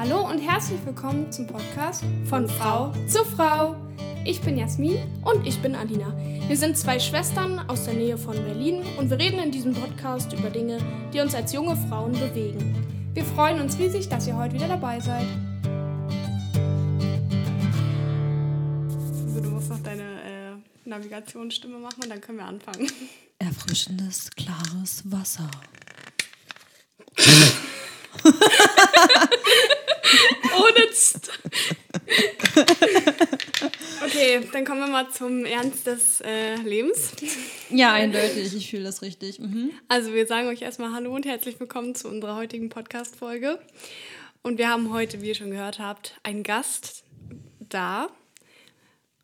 Hallo und herzlich willkommen zum Podcast von Frau zu Frau. Ich bin Jasmin und ich bin Alina. Wir sind zwei Schwestern aus der Nähe von Berlin und wir reden in diesem Podcast über Dinge, die uns als junge Frauen bewegen. Wir freuen uns riesig, dass ihr heute wieder dabei seid. Also du musst noch deine äh, Navigationsstimme machen und dann können wir anfangen. Erfrischendes, klares Wasser. Ohne St Okay, dann kommen wir mal zum Ernst des äh, Lebens. Ja, eindeutig. Ich fühle das richtig. Mhm. Also wir sagen euch erstmal Hallo und herzlich willkommen zu unserer heutigen Podcast-Folge. Und wir haben heute, wie ihr schon gehört habt, einen Gast da.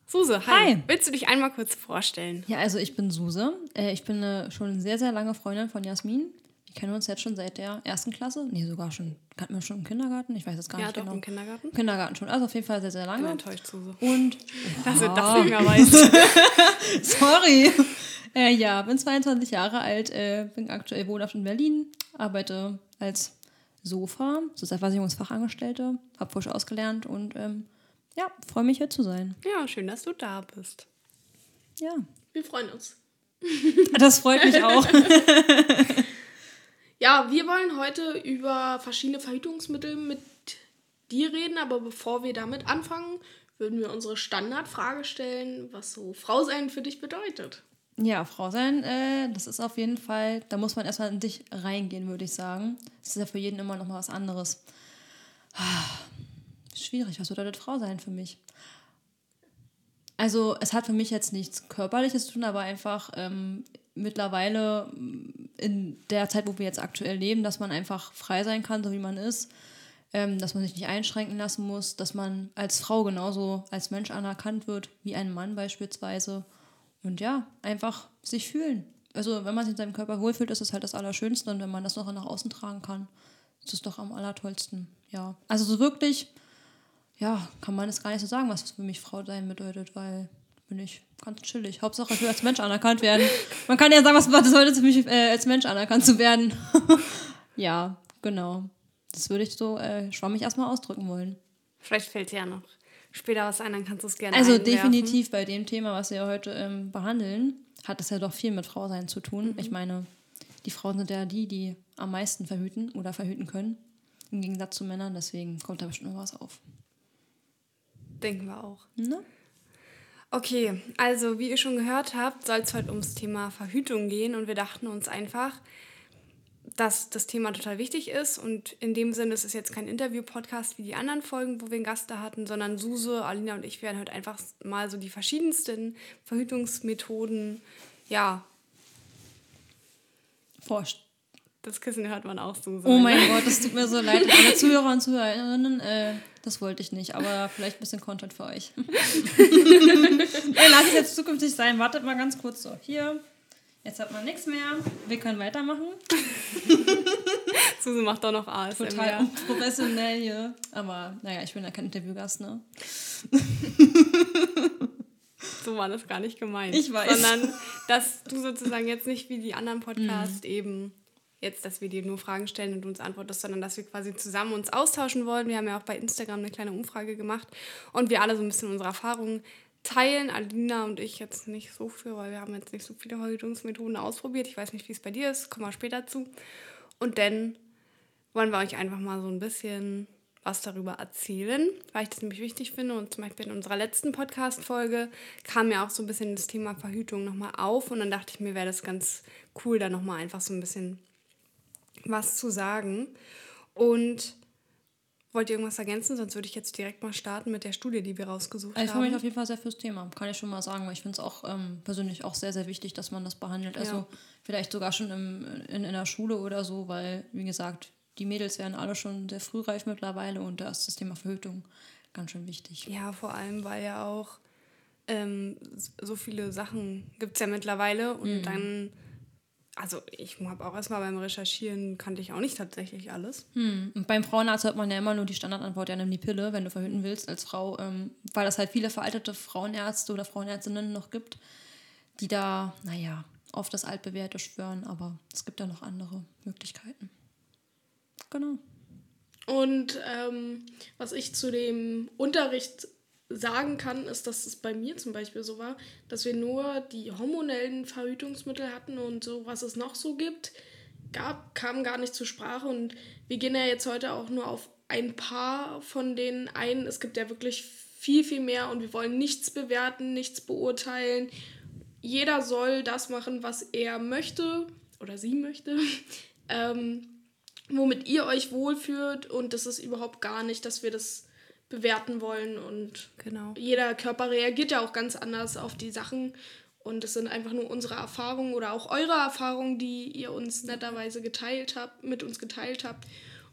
Suse, hi. hi. Willst du dich einmal kurz vorstellen? Ja, also ich bin Suse. Äh, ich bin eine schon sehr, sehr lange Freundin von Jasmin. Wir kennen uns jetzt schon seit der ersten Klasse. Nee, sogar schon. Kannten wir schon im Kindergarten? Ich weiß es gar ja, nicht doch, genau. im Kindergarten. Kindergarten schon. Also auf jeden Fall sehr, sehr lange. Ich bin enttäuscht, Suse. Und. Dass du das mehr weißt. Sorry. Äh, ja, bin 22 Jahre alt, äh, bin aktuell wohnhaft in Berlin, arbeite als Sofa, Sozialversicherungsfachangestellte, habe frisch ausgelernt und ähm, ja, freue mich hier zu sein. Ja, schön, dass du da bist. Ja. Wir freuen uns. Das freut mich auch. Ja, wir wollen heute über verschiedene Verhütungsmittel mit dir reden, aber bevor wir damit anfangen, würden wir unsere Standardfrage stellen, was so Frau sein für dich bedeutet. Ja, Frau sein, äh, das ist auf jeden Fall, da muss man erstmal in dich reingehen, würde ich sagen. Das ist ja für jeden immer noch mal was anderes. Schwierig, was bedeutet Frau sein für mich? Also, es hat für mich jetzt nichts Körperliches zu tun, aber einfach ähm, mittlerweile in der Zeit, wo wir jetzt aktuell leben, dass man einfach frei sein kann, so wie man ist, ähm, dass man sich nicht einschränken lassen muss, dass man als Frau genauso als Mensch anerkannt wird wie ein Mann beispielsweise. Und ja, einfach sich fühlen. Also wenn man sich in seinem Körper wohlfühlt, ist es halt das Allerschönste und wenn man das noch nach außen tragen kann, ist es doch am allertollsten. Ja, also so wirklich, ja, kann man es gar nicht so sagen, was für mich Frau sein bedeutet, weil bin ich ganz chillig. Hauptsache, ich will als Mensch anerkannt werden. Man kann ja sagen, was bedeutet es für mich, äh, als Mensch anerkannt zu werden. ja, genau. Das würde ich so äh, schwammig erstmal ausdrücken wollen. Vielleicht fällt dir ja noch später was ein, dann kannst du es gerne Also einwerfen. definitiv bei dem Thema, was wir heute ähm, behandeln, hat es ja doch viel mit Frausein zu tun. Mhm. Ich meine, die Frauen sind ja die, die am meisten verhüten oder verhüten können. Im Gegensatz zu Männern, deswegen kommt da bestimmt noch was auf. Denken wir auch. Ne? Okay, also wie ihr schon gehört habt, soll es heute ums Thema Verhütung gehen und wir dachten uns einfach, dass das Thema total wichtig ist und in dem Sinne ist es jetzt kein Interview-Podcast wie die anderen Folgen, wo wir einen Gast da hatten, sondern Suse, Alina und ich werden heute einfach mal so die verschiedensten Verhütungsmethoden, ja, forscht. Das Kissen hört man auch, Suse. Oh mein Gott, das tut mir so leid. Alle Zuhörer und Zuhörerinnen, äh, das wollte ich nicht, aber vielleicht ein bisschen Content für euch. Ey, lass es jetzt zukünftig sein. Wartet mal ganz kurz so. Hier. Jetzt hat man nichts mehr. Wir können weitermachen. Susi macht doch noch ASMR. Total professionell hier. Aber naja, ich bin ja kein Interviewgast, ne? so war das gar nicht gemeint. Ich weiß. Sondern, dass du sozusagen jetzt nicht wie die anderen Podcasts mhm. eben jetzt, dass wir dir nur Fragen stellen und du uns antwortest, sondern dass wir quasi zusammen uns austauschen wollen. Wir haben ja auch bei Instagram eine kleine Umfrage gemacht und wir alle so ein bisschen unsere Erfahrungen teilen. Alina und ich jetzt nicht so viel, weil wir haben jetzt nicht so viele Verhütungsmethoden ausprobiert. Ich weiß nicht, wie es bei dir ist, kommen wir später zu. Und dann wollen wir euch einfach mal so ein bisschen was darüber erzählen, weil ich das nämlich wichtig finde. Und zum Beispiel in unserer letzten Podcast-Folge kam ja auch so ein bisschen das Thema Verhütung nochmal auf. Und dann dachte ich mir, wäre das ganz cool, da nochmal einfach so ein bisschen was zu sagen. Und wollt ihr irgendwas ergänzen? Sonst würde ich jetzt direkt mal starten mit der Studie, die wir rausgesucht haben. Ich freue mich auf jeden Fall sehr fürs Thema, kann ich schon mal sagen, weil ich finde es auch ähm, persönlich auch sehr, sehr wichtig, dass man das behandelt. Also ja. vielleicht sogar schon im, in, in der Schule oder so, weil, wie gesagt, die Mädels werden alle schon sehr frühreif mittlerweile und da ist das Thema Verhütung ganz schön wichtig. Ja, vor allem, weil ja auch ähm, so viele Sachen gibt es ja mittlerweile und mhm. dann also ich habe auch erstmal beim Recherchieren kannte ich auch nicht tatsächlich alles. Hm. Und beim Frauenarzt hört man ja immer nur die Standardantwort, ja nimm die Pille, wenn du verhüten willst als Frau, ähm, weil es halt viele veraltete Frauenärzte oder Frauenärztinnen noch gibt, die da, naja, auf das Altbewährte schwören, aber es gibt ja noch andere Möglichkeiten. Genau. Und ähm, was ich zu dem Unterricht sagen kann, ist, dass es bei mir zum Beispiel so war, dass wir nur die hormonellen Verhütungsmittel hatten und so, was es noch so gibt, gab, kam gar nicht zur Sprache. Und wir gehen ja jetzt heute auch nur auf ein paar von denen ein. Es gibt ja wirklich viel, viel mehr und wir wollen nichts bewerten, nichts beurteilen. Jeder soll das machen, was er möchte oder sie möchte, ähm, womit ihr euch wohlfühlt. Und das ist überhaupt gar nicht, dass wir das bewerten wollen. Und genau. jeder Körper reagiert ja auch ganz anders auf die Sachen. Und es sind einfach nur unsere Erfahrungen oder auch eure Erfahrungen, die ihr uns netterweise geteilt habt, mit uns geteilt habt.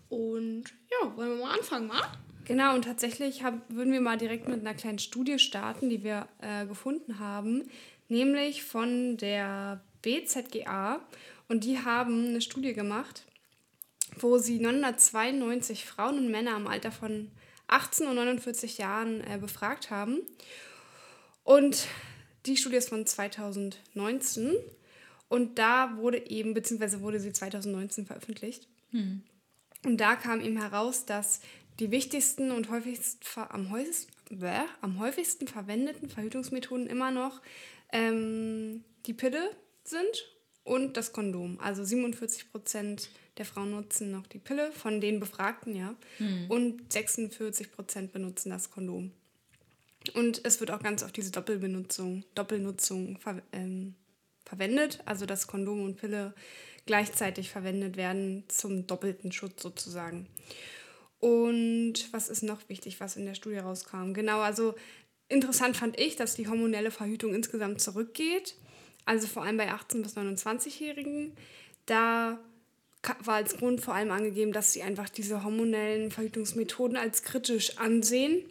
Und ja, wollen wir mal anfangen, wa? Genau, und tatsächlich hab, würden wir mal direkt mit einer kleinen Studie starten, die wir äh, gefunden haben, nämlich von der BZGA. Und die haben eine Studie gemacht, wo sie 992 Frauen und Männer im Alter von 18 und 49 Jahren äh, befragt haben. Und die Studie ist von 2019 und da wurde eben, beziehungsweise wurde sie 2019 veröffentlicht. Hm. Und da kam eben heraus, dass die wichtigsten und häufigst, am, häufigsten, bäh, am häufigsten verwendeten Verhütungsmethoden immer noch ähm, die Pille sind und das Kondom. Also 47 Prozent der Frauen nutzen noch die Pille, von den Befragten, ja. Hm. Und 46 Prozent benutzen das Kondom. Und es wird auch ganz oft diese Doppelbenutzung, Doppelnutzung ver ähm, verwendet, also dass Kondom und Pille gleichzeitig verwendet werden zum doppelten Schutz sozusagen. Und was ist noch wichtig, was in der Studie rauskam? Genau, also interessant fand ich, dass die hormonelle Verhütung insgesamt zurückgeht, also vor allem bei 18- bis 29-Jährigen. Da war als Grund vor allem angegeben, dass sie einfach diese hormonellen Verhütungsmethoden als kritisch ansehen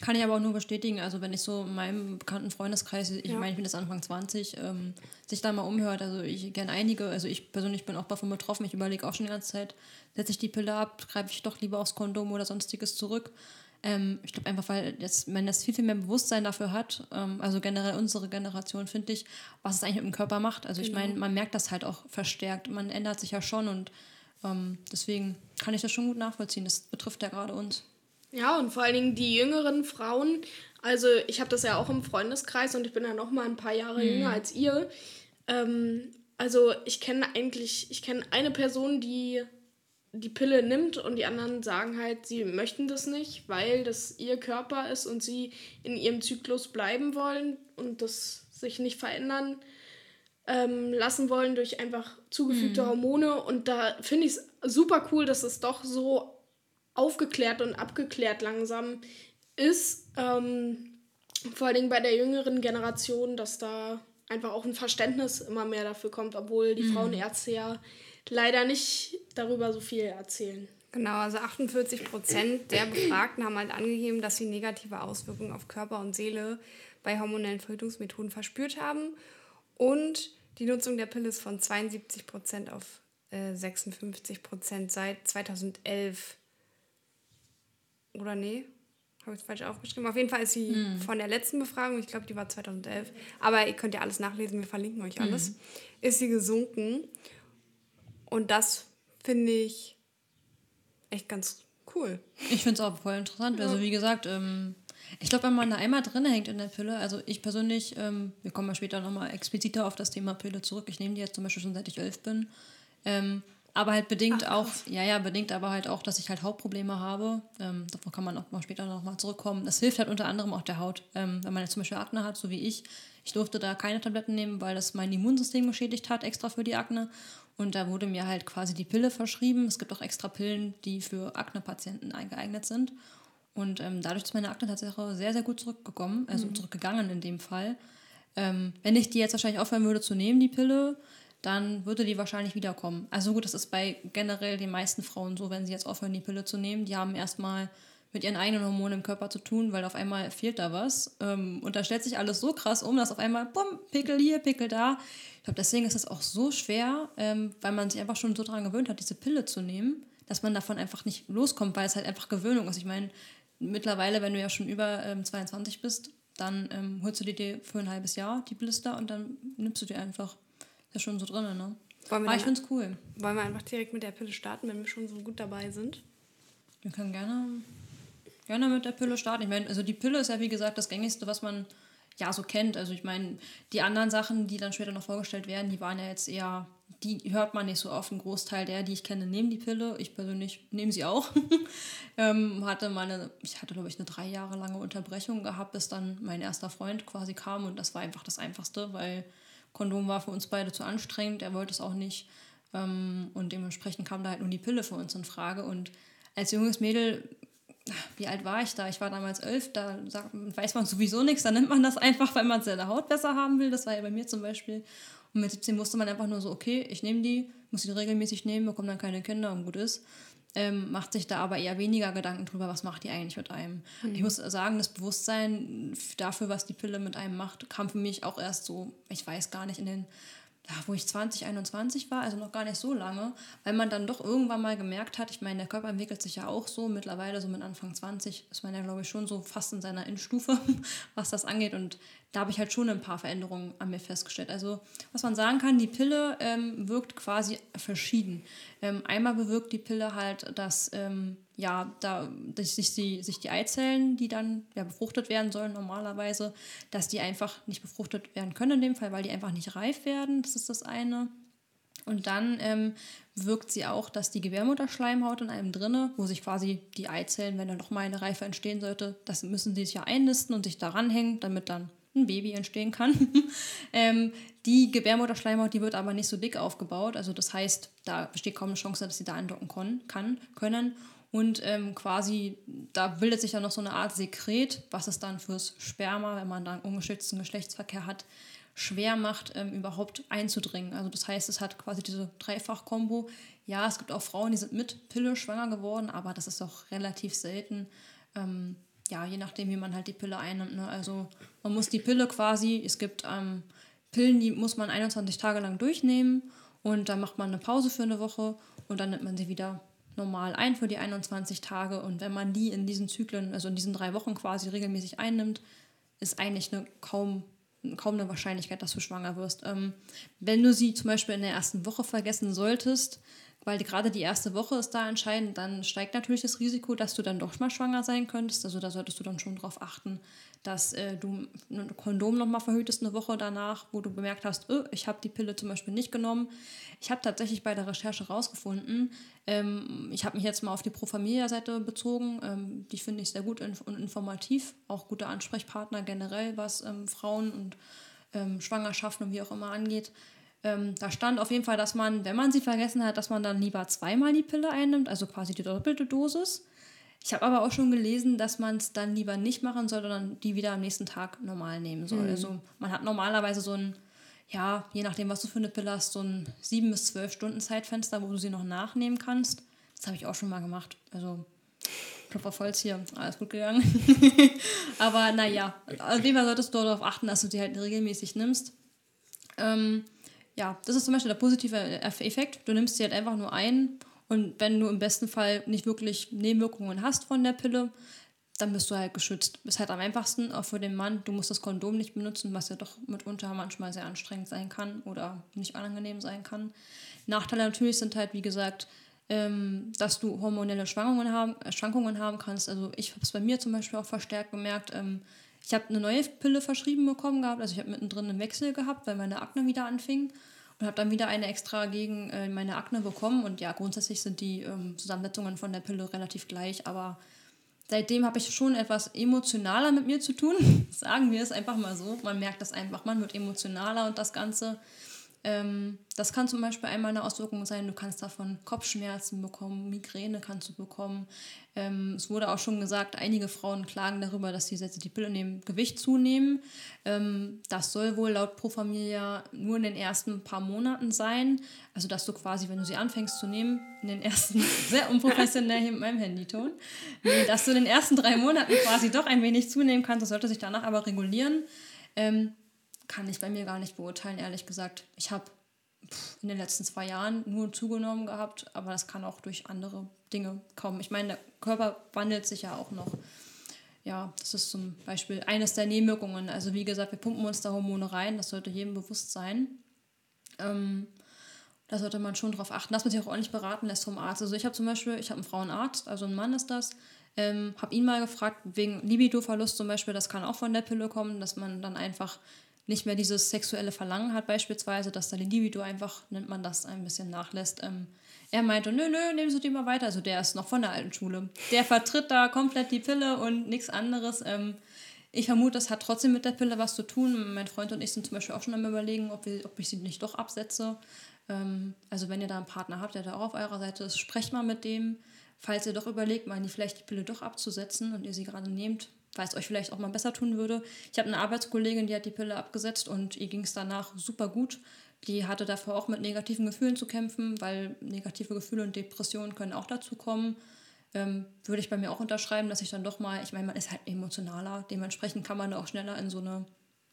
kann ich aber auch nur bestätigen. Also, wenn ich so in meinem bekannten Freundeskreis, ich ja. meine, ich bin jetzt Anfang 20, ähm, sich da mal umhört. Also, ich kenne einige, also ich persönlich bin auch davon betroffen. Ich überlege auch schon die ganze Zeit, setze ich die Pille ab, greife ich doch lieber aufs Kondom oder sonstiges zurück. Ähm, ich glaube einfach, weil jetzt, man das viel, viel mehr Bewusstsein dafür hat, ähm, also generell unsere Generation, finde ich, was es eigentlich mit dem Körper macht. Also, genau. ich meine, man merkt das halt auch verstärkt. Man ändert sich ja schon und ähm, deswegen kann ich das schon gut nachvollziehen. Das betrifft ja gerade uns. Ja, und vor allen Dingen die jüngeren Frauen. Also ich habe das ja auch im Freundeskreis und ich bin ja noch mal ein paar Jahre mhm. jünger als ihr. Ähm, also ich kenne eigentlich, ich kenne eine Person, die die Pille nimmt und die anderen sagen halt, sie möchten das nicht, weil das ihr Körper ist und sie in ihrem Zyklus bleiben wollen und das sich nicht verändern ähm, lassen wollen durch einfach zugefügte mhm. Hormone. Und da finde ich es super cool, dass es doch so aufgeklärt und abgeklärt langsam ist. Ähm, vor allen Dingen bei der jüngeren Generation, dass da einfach auch ein Verständnis immer mehr dafür kommt, obwohl die mhm. Frauenärzte ja leider nicht darüber so viel erzählen. Genau, also 48 Prozent der Befragten haben halt angegeben, dass sie negative Auswirkungen auf Körper und Seele bei hormonellen Verhütungsmethoden verspürt haben. Und die Nutzung der Pille ist von 72 Prozent auf äh, 56 Prozent seit 2011 oder nee? Habe ich es falsch aufgeschrieben? Auf jeden Fall ist sie hm. von der letzten Befragung, ich glaube, die war 2011, aber ihr könnt ja alles nachlesen, wir verlinken euch alles, hm. ist sie gesunken. Und das finde ich echt ganz cool. Ich finde es auch voll interessant. Ja. Also wie gesagt, ähm, ich glaube, wenn man da einmal drin hängt in der Pille, also ich persönlich, ähm, wir kommen ja später nochmal expliziter auf das Thema Pille zurück. Ich nehme die jetzt zum Beispiel schon seit ich elf bin. Ähm, aber halt bedingt Ach, auch, ja, ja, bedingt aber halt auch, dass ich halt Hautprobleme habe. Ähm, davon kann man auch mal später nochmal zurückkommen. Das hilft halt unter anderem auch der Haut. Ähm, wenn man jetzt zum Beispiel Akne hat, so wie ich. Ich durfte da keine Tabletten nehmen, weil das mein Immunsystem geschädigt hat, extra für die Akne. Und da wurde mir halt quasi die Pille verschrieben. Es gibt auch extra Pillen, die für Akne-Patienten eingeeignet sind. Und ähm, dadurch ist meine Akne tatsächlich sehr, sehr gut zurückgekommen, also mhm. zurückgegangen in dem Fall. Ähm, wenn ich die jetzt wahrscheinlich aufhören würde zu nehmen, die Pille, dann würde die wahrscheinlich wiederkommen. Also gut, das ist bei generell den meisten Frauen so, wenn sie jetzt aufhören, die Pille zu nehmen. Die haben erstmal mit ihren eigenen Hormonen im Körper zu tun, weil auf einmal fehlt da was. Ähm, und da stellt sich alles so krass um, dass auf einmal, bumm, Pickel hier, Pickel da. Ich glaube, deswegen ist es auch so schwer, ähm, weil man sich einfach schon so daran gewöhnt hat, diese Pille zu nehmen, dass man davon einfach nicht loskommt, weil es halt einfach Gewöhnung ist. Ich meine, mittlerweile, wenn du ja schon über ähm, 22 bist, dann ähm, holst du dir für ein halbes Jahr die Blister und dann nimmst du die einfach ist schon so drin, ne? Wollen wir Aber ich finde es cool. Wollen wir einfach direkt mit der Pille starten, wenn wir schon so gut dabei sind? Wir können gerne, gerne mit der Pille starten. Ich meine, also die Pille ist ja wie gesagt das gängigste, was man ja so kennt. Also ich meine, die anderen Sachen, die dann später noch vorgestellt werden, die waren ja jetzt eher, die hört man nicht so oft. Ein Großteil der, die ich kenne, nehmen die Pille. Ich persönlich nehme sie auch. ähm, hatte meine, ich hatte glaube ich eine drei Jahre lange Unterbrechung gehabt, bis dann mein erster Freund quasi kam und das war einfach das Einfachste, weil Kondom war für uns beide zu anstrengend. Er wollte es auch nicht. Ähm, und dementsprechend kam da halt nur die Pille für uns in Frage. Und als junges Mädel wie alt war ich da? Ich war damals elf, da sagt, weiß man sowieso nichts, da nimmt man das einfach, weil man seine Haut besser haben will. Das war ja bei mir zum Beispiel. Und mit 17 wusste man einfach nur so, okay, ich nehme die, muss die regelmäßig nehmen, bekomme dann keine Kinder und gut ist. Ähm, macht sich da aber eher weniger Gedanken drüber, was macht die eigentlich mit einem. Mhm. Ich muss sagen, das Bewusstsein dafür, was die Pille mit einem macht, kam für mich auch erst so, ich weiß gar nicht, in den ja, wo ich 20, 21 war, also noch gar nicht so lange, weil man dann doch irgendwann mal gemerkt hat, ich meine, der Körper entwickelt sich ja auch so, mittlerweile so mit Anfang 20 ist man ja, glaube ich, schon so fast in seiner Endstufe, was das angeht. Und da habe ich halt schon ein paar Veränderungen an mir festgestellt. Also was man sagen kann, die Pille ähm, wirkt quasi verschieden. Ähm, einmal bewirkt die Pille halt, dass ähm, ja, da, dass sich die, sich die Eizellen, die dann ja, befruchtet werden sollen normalerweise, dass die einfach nicht befruchtet werden können in dem Fall, weil die einfach nicht reif werden. Das ist das eine. Und dann ähm, wirkt sie auch, dass die Gebärmutterschleimhaut in einem drinne, wo sich quasi die Eizellen, wenn dann nochmal eine Reife entstehen sollte, das müssen sie sich ja einnisten und sich daran hängen, damit dann ein Baby entstehen kann. ähm, die Gebärmutterschleimhaut, die wird aber nicht so dick aufgebaut. Also das heißt, da besteht kaum eine Chance, dass sie da andocken kann, können. Und ähm, quasi, da bildet sich dann noch so eine Art Sekret, was es dann fürs Sperma, wenn man dann ungeschützten Geschlechtsverkehr hat, schwer macht, ähm, überhaupt einzudringen. Also das heißt, es hat quasi diese Dreifach-Kombo. Ja, es gibt auch Frauen, die sind mit Pille schwanger geworden, aber das ist auch relativ selten. Ähm, ja, je nachdem, wie man halt die Pille einnimmt. Ne? Also man muss die Pille quasi, es gibt ähm, Pillen, die muss man 21 Tage lang durchnehmen und dann macht man eine Pause für eine Woche und dann nimmt man sie wieder normal ein für die 21 Tage. Und wenn man die in diesen Zyklen, also in diesen drei Wochen quasi regelmäßig einnimmt, ist eigentlich eine kaum, kaum eine Wahrscheinlichkeit, dass du schwanger wirst. Ähm, wenn du sie zum Beispiel in der ersten Woche vergessen solltest, weil gerade die erste Woche ist da entscheidend, dann steigt natürlich das Risiko, dass du dann doch mal schwanger sein könntest. Also da solltest du dann schon darauf achten, dass äh, du ein Kondom nochmal verhütest eine Woche danach, wo du bemerkt hast, oh, ich habe die Pille zum Beispiel nicht genommen. Ich habe tatsächlich bei der Recherche rausgefunden, ähm, ich habe mich jetzt mal auf die Pro Familia-Seite bezogen, ähm, die finde ich sehr gut und informativ, auch gute Ansprechpartner generell, was ähm, Frauen und ähm, Schwangerschaften und wie auch immer angeht. Ähm, da stand auf jeden Fall, dass man, wenn man sie vergessen hat, dass man dann lieber zweimal die Pille einnimmt, also quasi die doppelte Dosis. Ich habe aber auch schon gelesen, dass man es dann lieber nicht machen soll, sondern die wieder am nächsten Tag normal nehmen soll. Mhm. Also man hat normalerweise so ein, ja, je nachdem, was du für eine Pille hast, so ein sieben bis zwölf Stunden Zeitfenster, wo du sie noch nachnehmen kannst. Das habe ich auch schon mal gemacht. Also Klopfer Holz hier, alles gut gegangen. aber naja, auf jeden Fall solltest du darauf achten, dass du sie halt regelmäßig nimmst. Ähm, ja, das ist zum Beispiel der positive Effekt. Du nimmst sie halt einfach nur ein und wenn du im besten Fall nicht wirklich Nebenwirkungen hast von der Pille, dann bist du halt geschützt. Ist halt am einfachsten, auch für den Mann. Du musst das Kondom nicht benutzen, was ja doch mitunter manchmal sehr anstrengend sein kann oder nicht angenehm sein kann. Nachteile natürlich sind halt, wie gesagt, ähm, dass du hormonelle Schwankungen haben, Schwankungen haben kannst. Also ich habe es bei mir zum Beispiel auch verstärkt gemerkt. Ähm, ich habe eine neue Pille verschrieben bekommen gehabt. Also ich habe mittendrin einen Wechsel gehabt, weil meine Akne wieder anfing. Und habe dann wieder eine extra gegen äh, meine Akne bekommen. Und ja, grundsätzlich sind die ähm, Zusammensetzungen von der Pille relativ gleich. Aber seitdem habe ich schon etwas emotionaler mit mir zu tun. Sagen wir es einfach mal so. Man merkt das einfach, man wird emotionaler und das Ganze ähm, das kann zum Beispiel einmal eine Auswirkung sein, du kannst davon Kopfschmerzen bekommen, Migräne kannst du bekommen. Ähm, es wurde auch schon gesagt, einige Frauen klagen darüber, dass sie, sie die Pille nehmen, Gewicht zunehmen. Ähm, das soll wohl laut Pro Familia nur in den ersten paar Monaten sein. Also, dass du quasi, wenn du sie anfängst zu nehmen, in den ersten, sehr unprofessionell hier mit meinem Handyton, dass du in den ersten drei Monaten quasi doch ein wenig zunehmen kannst. Das sollte sich danach aber regulieren. Ähm, kann ich bei mir gar nicht beurteilen, ehrlich gesagt. Ich habe in den letzten zwei Jahren nur zugenommen gehabt, aber das kann auch durch andere Dinge kommen. Ich meine, der Körper wandelt sich ja auch noch. Ja, das ist zum Beispiel eines der Nebenwirkungen. Also wie gesagt, wir pumpen uns da Hormone rein, das sollte jedem bewusst sein. Ähm, da sollte man schon darauf achten, dass man sich auch ordentlich beraten lässt vom Arzt. Also ich habe zum Beispiel, ich habe einen Frauenarzt, also ein Mann ist das, ähm, habe ihn mal gefragt, wegen Libido-Verlust zum Beispiel, das kann auch von der Pille kommen, dass man dann einfach nicht mehr dieses sexuelle Verlangen hat beispielsweise, dass deine Libido einfach, nennt man das, ein bisschen nachlässt. Ähm, er meinte, nö, nö, nehmen Sie die mal weiter. Also der ist noch von der alten Schule. Der vertritt da komplett die Pille und nichts anderes. Ähm, ich vermute, das hat trotzdem mit der Pille was zu tun. Mein Freund und ich sind zum Beispiel auch schon am überlegen, ob, wir, ob ich sie nicht doch absetze. Ähm, also wenn ihr da einen Partner habt, der da auch auf eurer Seite ist, sprecht mal mit dem. Falls ihr doch überlegt, mal die vielleicht die Pille doch abzusetzen und ihr sie gerade nehmt, weil es euch vielleicht auch mal besser tun würde. Ich habe eine Arbeitskollegin, die hat die Pille abgesetzt und ihr ging es danach super gut. Die hatte davor auch mit negativen Gefühlen zu kämpfen, weil negative Gefühle und Depressionen können auch dazu kommen. Ähm, würde ich bei mir auch unterschreiben, dass ich dann doch mal, ich meine, man ist halt emotionaler, dementsprechend kann man da auch schneller in so eine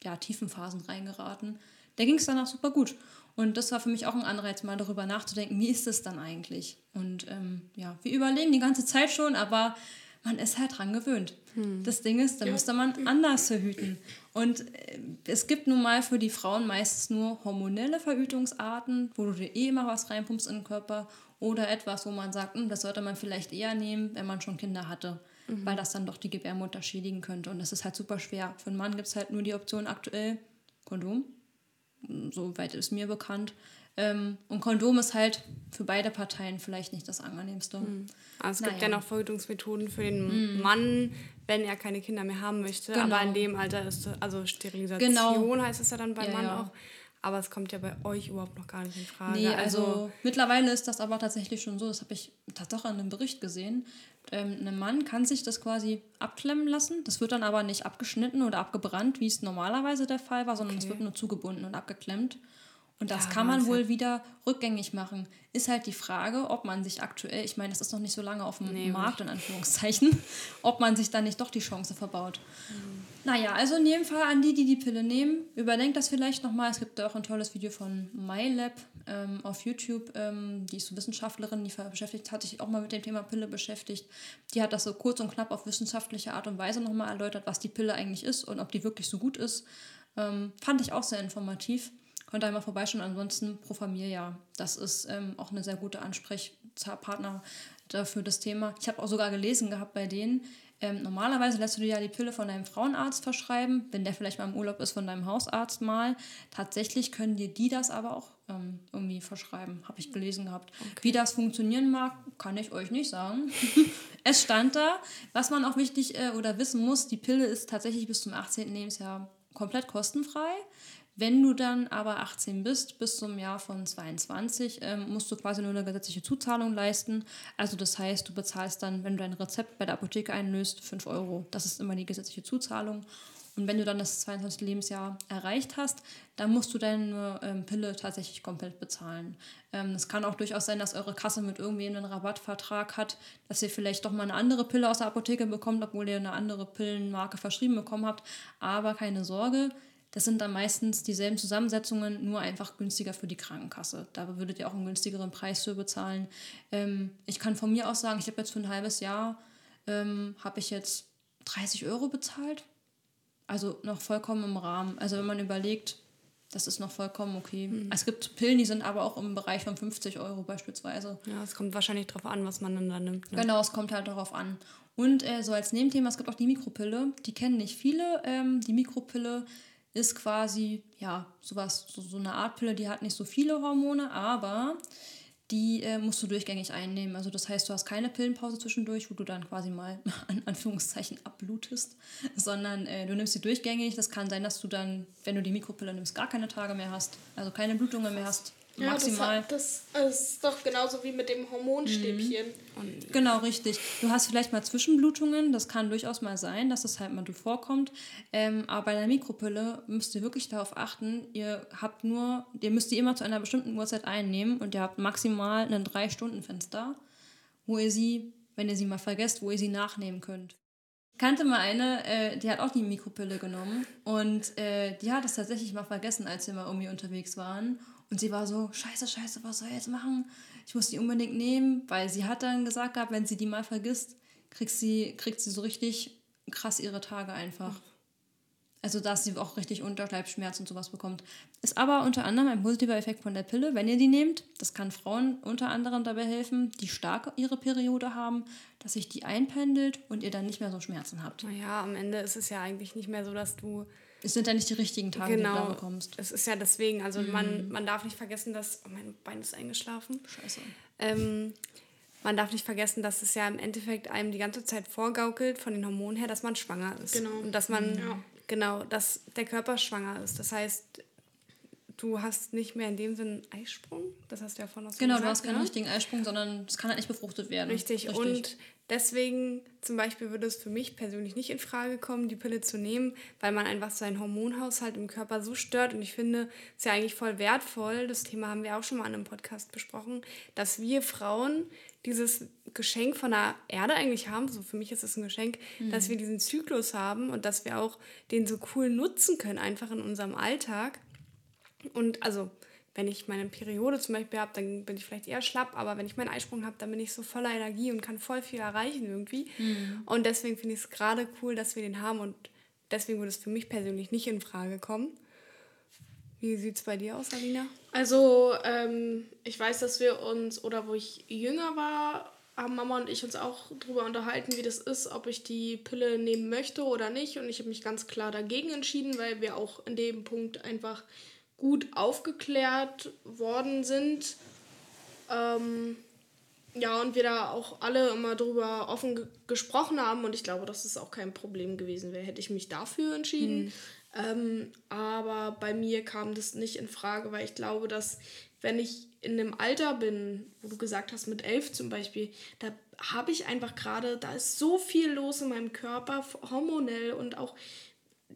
ja, tiefen Phasen reingeraten. Da ging es danach super gut. Und das war für mich auch ein Anreiz, mal darüber nachzudenken, wie ist es dann eigentlich? Und ähm, ja, wir überlegen die ganze Zeit schon, aber man ist halt dran gewöhnt. Hm. Das Ding ist, da ja. müsste man anders verhüten. Und äh, es gibt nun mal für die Frauen meistens nur hormonelle Verhütungsarten, wo du dir eh immer was reinpumpst in den Körper oder etwas, wo man sagt, hm, das sollte man vielleicht eher nehmen, wenn man schon Kinder hatte, mhm. weil das dann doch die Gebärmutter schädigen könnte. Und das ist halt super schwer. Für einen Mann gibt es halt nur die Option aktuell Kondom, soweit ist mir bekannt. Ähm, und Kondom ist halt für beide Parteien vielleicht nicht das angenehmste. Mhm. Also es naja. gibt ja noch Verhütungsmethoden für den mhm. Mann, wenn er keine Kinder mehr haben möchte. Genau. Aber in dem Alter ist also Sterilisation genau. heißt es ja dann beim ja, Mann ja. auch. Aber es kommt ja bei euch überhaupt noch gar nicht in Frage. Nee, also, also mittlerweile ist das aber tatsächlich schon so, das habe ich tatsächlich in einem Bericht gesehen. Ähm, ein Mann kann sich das quasi abklemmen lassen. Das wird dann aber nicht abgeschnitten oder abgebrannt, wie es normalerweise der Fall war, sondern es wird nur zugebunden und abgeklemmt. Und das ja, kann man wohl wieder rückgängig machen. Ist halt die Frage, ob man sich aktuell, ich meine, das ist noch nicht so lange auf dem nee, Markt, in Anführungszeichen, ob man sich dann nicht doch die Chance verbaut. Mhm. Naja, also in jedem Fall an die, die die Pille nehmen, überdenkt das vielleicht nochmal. Es gibt auch ein tolles Video von MyLab ähm, auf YouTube. Ähm, die ist so Wissenschaftlerin, die beschäftigt, hat sich auch mal mit dem Thema Pille beschäftigt. Die hat das so kurz und knapp auf wissenschaftliche Art und Weise nochmal erläutert, was die Pille eigentlich ist und ob die wirklich so gut ist. Ähm, fand ich auch sehr informativ. Könnt ihr einmal vorbeischauen. Ansonsten Pro Familia. Das ist ähm, auch eine sehr gute Ansprechpartner für das Thema. Ich habe auch sogar gelesen gehabt bei denen, ähm, normalerweise lässt du dir ja die Pille von deinem Frauenarzt verschreiben, wenn der vielleicht mal im Urlaub ist, von deinem Hausarzt mal. Tatsächlich können dir die das aber auch ähm, irgendwie verschreiben, habe ich gelesen gehabt. Okay. Wie das funktionieren mag, kann ich euch nicht sagen. es stand da. Was man auch wichtig äh, oder wissen muss, die Pille ist tatsächlich bis zum 18. Lebensjahr komplett kostenfrei. Wenn du dann aber 18 bist, bis zum Jahr von 22, ähm, musst du quasi nur eine gesetzliche Zuzahlung leisten. Also das heißt, du bezahlst dann, wenn du dein Rezept bei der Apotheke einlöst, 5 Euro. Das ist immer die gesetzliche Zuzahlung. Und wenn du dann das 22. Lebensjahr erreicht hast, dann musst du deine ähm, Pille tatsächlich komplett bezahlen. Ähm, es kann auch durchaus sein, dass eure Kasse mit irgendwem einen Rabattvertrag hat, dass ihr vielleicht doch mal eine andere Pille aus der Apotheke bekommt, obwohl ihr eine andere Pillenmarke verschrieben bekommen habt. Aber keine Sorge, das sind dann meistens dieselben Zusammensetzungen, nur einfach günstiger für die Krankenkasse. Da würdet ihr auch einen günstigeren Preis für bezahlen. Ähm, ich kann von mir aus sagen, ich habe jetzt für ein halbes Jahr, ähm, habe ich jetzt 30 Euro bezahlt. Also noch vollkommen im Rahmen. Also wenn man überlegt, das ist noch vollkommen okay. Mhm. Es gibt Pillen, die sind aber auch im Bereich von 50 Euro beispielsweise. Ja, es kommt wahrscheinlich darauf an, was man dann da nimmt. Ne? Genau, es kommt halt darauf an. Und äh, so als Nebenthema, es gibt auch die Mikropille. Die kennen nicht viele. Ähm, die Mikropille ist quasi, ja, sowas, so, so eine Art Pille, die hat nicht so viele Hormone, aber die äh, musst du durchgängig einnehmen. Also das heißt, du hast keine Pillenpause zwischendurch, wo du dann quasi mal an Anführungszeichen abblutest, sondern äh, du nimmst sie durchgängig. Das kann sein, dass du dann, wenn du die Mikropille nimmst, gar keine Tage mehr hast, also keine Blutungen mehr hast. Ja, maximal. Das, das, ist doch genauso wie mit dem Hormonstäbchen. Mhm. Genau, richtig. Du hast vielleicht mal Zwischenblutungen, das kann durchaus mal sein, dass das halt mal vorkommt. Ähm, aber bei der Mikropille müsst ihr wirklich darauf achten, ihr habt nur, ihr müsst die immer zu einer bestimmten Uhrzeit einnehmen und ihr habt maximal ein 3-Stunden-Fenster, wo ihr sie, wenn ihr sie mal vergesst, wo ihr sie nachnehmen könnt. Ich kannte mal eine, äh, die hat auch die Mikropille genommen und äh, die hat es tatsächlich mal vergessen, als wir mal irgendwie unterwegs waren. Und sie war so, scheiße, scheiße, was soll ich jetzt machen? Ich muss die unbedingt nehmen, weil sie hat dann gesagt gehabt, wenn sie die mal vergisst, kriegt sie, kriegt sie so richtig krass ihre Tage einfach. Also, dass sie auch richtig Unterleibsschmerzen und sowas bekommt. Ist aber unter anderem ein positiver Effekt von der Pille, wenn ihr die nehmt. Das kann Frauen unter anderem dabei helfen, die stark ihre Periode haben, dass sich die einpendelt und ihr dann nicht mehr so Schmerzen habt. Naja, am Ende ist es ja eigentlich nicht mehr so, dass du. Es sind ja nicht die richtigen Tage, genau, die du da bekommst. Es ist ja deswegen, also man, man darf nicht vergessen, dass. Oh, mein Bein ist eingeschlafen. Scheiße. Ähm, man darf nicht vergessen, dass es ja im Endeffekt einem die ganze Zeit vorgaukelt, von den Hormonen her, dass man schwanger ist. Genau. Und dass man, Ja. genau, dass der Körper schwanger ist. Das heißt, du hast nicht mehr in dem Sinn Eisprung. Das hast du ja vorhin auch so Genau, gesagt, du hast keinen ne? richtigen Eisprung, sondern es kann halt nicht befruchtet werden. Richtig. Und deswegen zum Beispiel würde es für mich persönlich nicht in Frage kommen, die Pille zu nehmen, weil man einfach seinen Hormonhaushalt im Körper so stört. Und ich finde es ja eigentlich voll wertvoll, das Thema haben wir auch schon mal in einem Podcast besprochen, dass wir Frauen dieses Geschenk von der Erde eigentlich haben, so für mich ist es ein Geschenk, dass wir diesen Zyklus haben und dass wir auch den so cool nutzen können, einfach in unserem Alltag. Und also, wenn ich meine Periode zum Beispiel habe, dann bin ich vielleicht eher schlapp, aber wenn ich meinen Eisprung habe, dann bin ich so voller Energie und kann voll viel erreichen irgendwie. Und deswegen finde ich es gerade cool, dass wir den haben und deswegen würde es für mich persönlich nicht in Frage kommen. Wie sieht es bei dir aus, Alina? Also, ähm, ich weiß, dass wir uns, oder wo ich jünger war, haben Mama und ich uns auch darüber unterhalten, wie das ist, ob ich die Pille nehmen möchte oder nicht. Und ich habe mich ganz klar dagegen entschieden, weil wir auch in dem Punkt einfach gut aufgeklärt worden sind. Ähm, ja, und wir da auch alle immer drüber offen ge gesprochen haben. Und ich glaube, dass es auch kein Problem gewesen wäre, hätte ich mich dafür entschieden. Ähm, aber bei mir kam das nicht in Frage, weil ich glaube, dass wenn ich in einem Alter bin, wo du gesagt hast, mit elf zum Beispiel, da habe ich einfach gerade, da ist so viel los in meinem Körper, hormonell und auch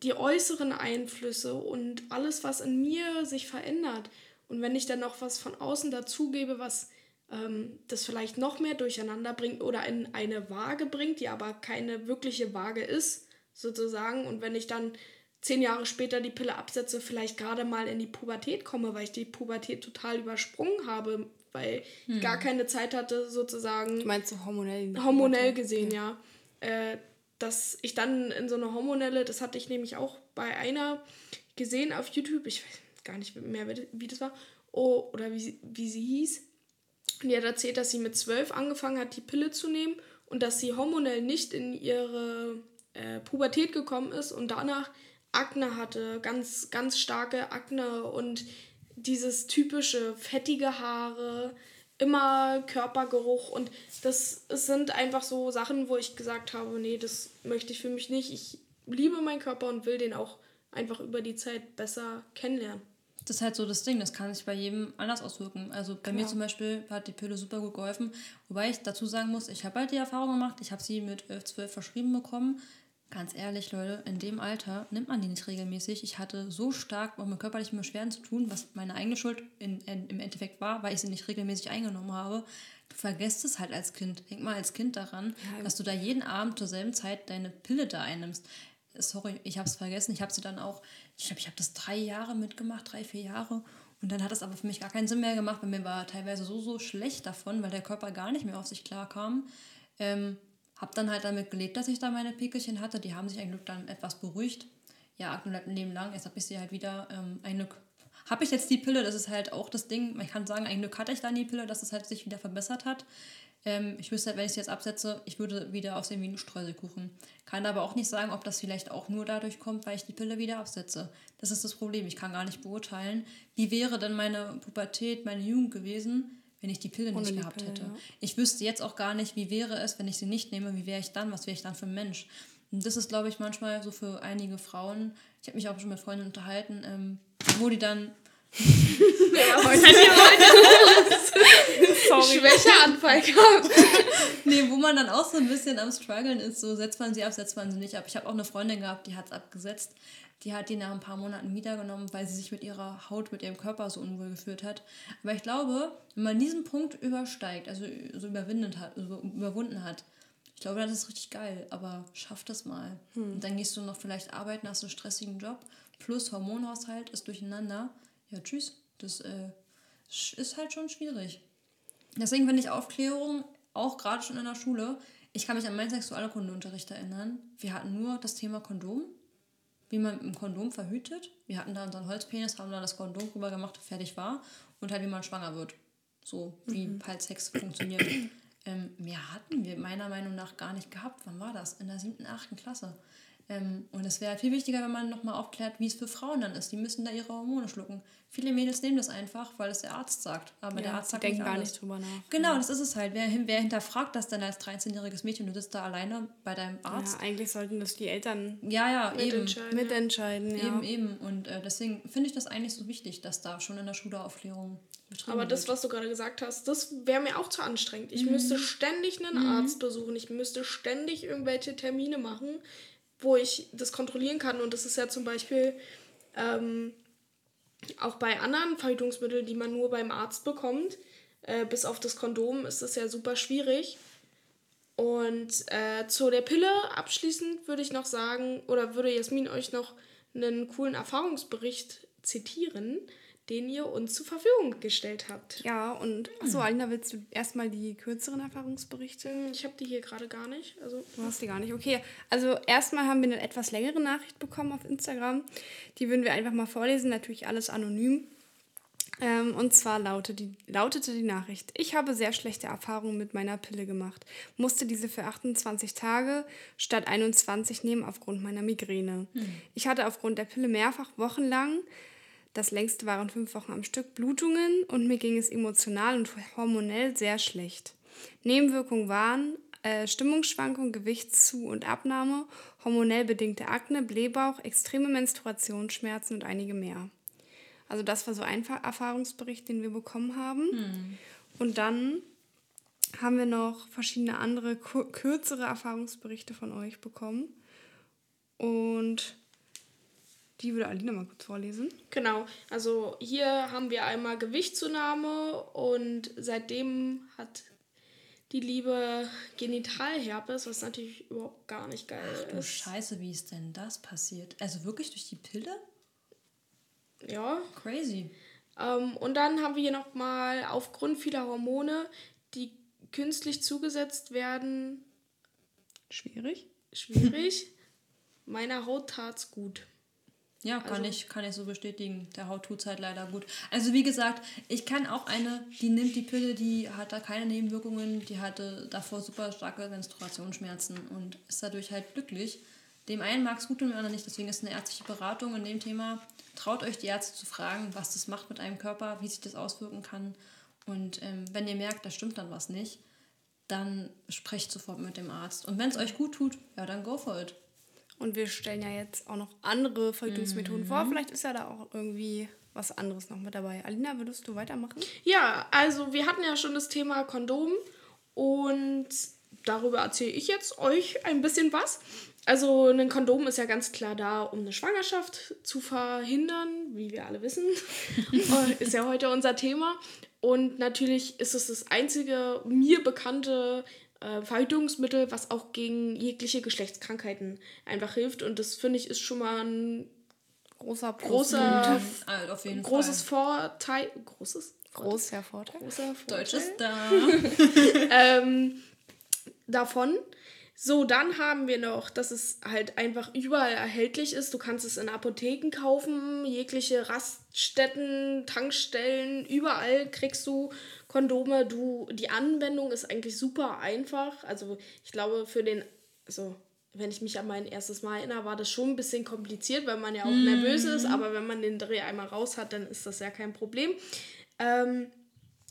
die äußeren Einflüsse und alles, was in mir sich verändert. Und wenn ich dann noch was von außen dazugebe, was ähm, das vielleicht noch mehr durcheinander bringt oder in eine Waage bringt, die aber keine wirkliche Waage ist, sozusagen. Und wenn ich dann zehn Jahre später die Pille absetze, vielleicht gerade mal in die Pubertät komme, weil ich die Pubertät total übersprungen habe, weil ich gar keine Zeit hatte, sozusagen Du meinst so hormonell? hormonell gesehen, ja. Äh, dass ich dann in so eine hormonelle, das hatte ich nämlich auch bei einer gesehen auf YouTube, ich weiß gar nicht mehr, wie- das war, oh, oder wie, sie- wie sie hieß. Und die hat erzählt, dass sie mit zwölf angefangen hat, die Pille zu nehmen und dass sie hormonell nicht in ihre äh, Pubertät gekommen ist und danach Akne hatte, ganz, ganz starke Akne und dieses typische fettige Haare, immer Körpergeruch und das sind einfach so Sachen, wo ich gesagt habe, nee, das möchte ich für mich nicht. Ich liebe meinen Körper und will den auch einfach über die Zeit besser kennenlernen. Das ist halt so das Ding, das kann sich bei jedem anders auswirken. Also bei mir zum Beispiel hat die Pille super gut geholfen. Wobei ich dazu sagen muss, ich habe halt die Erfahrung gemacht, ich habe sie mit 11, 12 verschrieben bekommen. Ganz ehrlich, Leute, in dem Alter nimmt man die nicht regelmäßig. Ich hatte so stark auch mit körperlichen Beschwerden zu tun, was meine eigene Schuld in, in, im Endeffekt war, weil ich sie nicht regelmäßig eingenommen habe. Du vergisst es halt als Kind. Denk mal als Kind daran, dass du da jeden Abend zur selben Zeit deine Pille da einnimmst. Sorry, ich habe es vergessen. Ich habe sie dann auch, ich glaube, ich habe das drei Jahre mitgemacht, drei, vier Jahre. Und dann hat es aber für mich gar keinen Sinn mehr gemacht. Bei mir war teilweise so, so schlecht davon, weil der Körper gar nicht mehr auf sich klar kam. Ähm, habe dann halt damit gelebt, dass ich da meine Pickelchen hatte. Die haben sich ein Glück dann etwas beruhigt. Ja, Akne bleibt ein Leben lang. Jetzt habe ich sie halt wieder ähm, ein Glück. Habe ich jetzt die Pille, das ist halt auch das Ding. Man kann sagen, ein Glück hatte ich dann die Pille, dass es halt sich wieder verbessert hat. Ähm, ich wüsste halt, wenn ich sie jetzt absetze, ich würde wieder aussehen wie ein Streuselkuchen. Kann aber auch nicht sagen, ob das vielleicht auch nur dadurch kommt, weil ich die Pille wieder absetze. Das ist das Problem. Ich kann gar nicht beurteilen, wie wäre denn meine Pubertät, meine Jugend gewesen, wenn ich die Pille Ohne nicht die gehabt Pille, hätte. ja. Ich wüsste jetzt auch gar nicht, wie wäre es, wenn ich sie nicht nehme, wie wäre ich dann, was wäre ich dann für ein Mensch. Und das ist, glaube ich, manchmal so für einige Frauen, ich habe mich auch schon mit Freunden unterhalten, ähm, wo die dann Schwächeanfall gehabt. Nee, wo man dann auch so ein bisschen am struggeln ist, so setzt man sie ab, setzt man sie nicht ab. Ich habe auch eine Freundin gehabt, die hat es abgesetzt. Die hat die nach ein paar Monaten wiedergenommen, weil sie sich mit ihrer Haut, mit ihrem Körper so unwohl gefühlt hat. Aber ich glaube, wenn man diesen Punkt übersteigt, also so überwindet hat, so überwunden hat, ich glaube, das ist richtig geil, aber schaff das mal. Und dann gehst du noch vielleicht arbeiten, hast einen stressigen Job, plus Hormonhaushalt ist durcheinander. Ja, tschüss. Das äh, ist halt schon schwierig. Deswegen finde ich Aufklärung auch gerade schon in der Schule. Ich kann mich an meinen Sexualkundeunterricht erinnern. Wir hatten nur das Thema Kondom. Wie man ein Kondom verhütet. Wir hatten da unseren Holzpenis, haben da das Kondom drüber gemacht, fertig war. Und halt, wie man schwanger wird. So, wie mhm. halt Sex funktioniert. Ähm, mehr hatten wir meiner Meinung nach gar nicht gehabt. Wann war das? In der siebten, achten Klasse. Ähm, und es wäre viel wichtiger, wenn man nochmal aufklärt, wie es für Frauen dann ist. Die müssen da ihre Hormone schlucken. Viele Mädels nehmen das einfach, weil es der Arzt sagt. Aber ja, der Arzt sagt denken nicht gar nicht drüber nach. Genau, das ist es halt. Wer, wer hinterfragt das denn als 13-jähriges Mädchen? Du sitzt da alleine bei deinem Arzt. Ja, eigentlich sollten das die Eltern ja, ja, mitentscheiden. Eben. Mitentscheiden, ja. Eben, eben. Und äh, deswegen finde ich das eigentlich so wichtig, dass da schon in der Schule Aufklärung aber das, was du gerade gesagt hast, das wäre mir auch zu anstrengend. Ich mhm. müsste ständig einen mhm. Arzt besuchen. Ich müsste ständig irgendwelche Termine machen wo ich das kontrollieren kann. Und das ist ja zum Beispiel ähm, auch bei anderen Verhütungsmitteln, die man nur beim Arzt bekommt, äh, bis auf das Kondom, ist das ja super schwierig. Und äh, zu der Pille abschließend würde ich noch sagen, oder würde Jasmin euch noch einen coolen Erfahrungsbericht zitieren den ihr uns zur Verfügung gestellt habt. Ja, und achso, Alina, willst du erstmal die kürzeren Erfahrungsberichte? Ich habe die hier gerade gar nicht. Also, du hast die gar nicht. Okay, also erstmal haben wir eine etwas längere Nachricht bekommen auf Instagram. Die würden wir einfach mal vorlesen, natürlich alles anonym. Ähm, und zwar lautete die, lautete die Nachricht, ich habe sehr schlechte Erfahrungen mit meiner Pille gemacht, musste diese für 28 Tage statt 21 nehmen aufgrund meiner Migräne. Hm. Ich hatte aufgrund der Pille mehrfach wochenlang das längste waren fünf Wochen am Stück Blutungen und mir ging es emotional und hormonell sehr schlecht. Nebenwirkungen waren äh, Stimmungsschwankung, Gewichtszu- und Abnahme, hormonell bedingte Akne, Blähbauch, extreme Menstruationsschmerzen und einige mehr. Also das war so ein Erfahrungsbericht, den wir bekommen haben. Hm. Und dann haben wir noch verschiedene andere kürzere Erfahrungsberichte von euch bekommen. Und die würde Alina mal kurz vorlesen. Genau, also hier haben wir einmal Gewichtszunahme und seitdem hat die liebe Genitalherpes, was natürlich überhaupt gar nicht geil Ach, ist. Du Scheiße, wie ist denn das passiert? Also wirklich durch die Pille? Ja. Crazy. Ähm, und dann haben wir hier nochmal aufgrund vieler Hormone, die künstlich zugesetzt werden. Schwierig. Schwierig. Meiner Haut tat's gut. Ja, kann, also, ich, kann ich so bestätigen. Der Haut tut es halt leider gut. Also wie gesagt, ich kann auch eine, die nimmt die Pille, die hat da keine Nebenwirkungen, die hatte davor super starke Menstruationsschmerzen und ist dadurch halt glücklich. Dem einen mag es gut und dem anderen nicht, deswegen ist eine ärztliche Beratung in dem Thema. Traut euch die Ärzte zu fragen, was das macht mit einem Körper, wie sich das auswirken kann. Und ähm, wenn ihr merkt, da stimmt dann was nicht, dann sprecht sofort mit dem Arzt. Und wenn es euch gut tut, ja, dann go for it. Und wir stellen ja jetzt auch noch andere Verhütungsmethoden mhm. vor. Vielleicht ist ja da auch irgendwie was anderes noch mit dabei. Alina, würdest du weitermachen? Ja, also wir hatten ja schon das Thema Kondom und darüber erzähle ich jetzt euch ein bisschen was. Also ein Kondom ist ja ganz klar da, um eine Schwangerschaft zu verhindern, wie wir alle wissen. ist ja heute unser Thema. Und natürlich ist es das einzige mir bekannte äh, Verhütungsmittel, was auch gegen jegliche Geschlechtskrankheiten einfach hilft. Und das finde ich ist schon mal ein großer, großer, also auf jeden großes Fall. Vorteil. Großes? Großer Vorteil. Großer Vorteil. Deutsches da. ähm, davon. So, dann haben wir noch, dass es halt einfach überall erhältlich ist. Du kannst es in Apotheken kaufen, jegliche Raststätten, Tankstellen, überall kriegst du Kondome. Du, die Anwendung ist eigentlich super einfach. Also ich glaube, für den, also wenn ich mich an mein erstes Mal erinnere, war das schon ein bisschen kompliziert, weil man ja auch mm. nervös ist. Aber wenn man den Dreh einmal raus hat, dann ist das ja kein Problem. Ähm,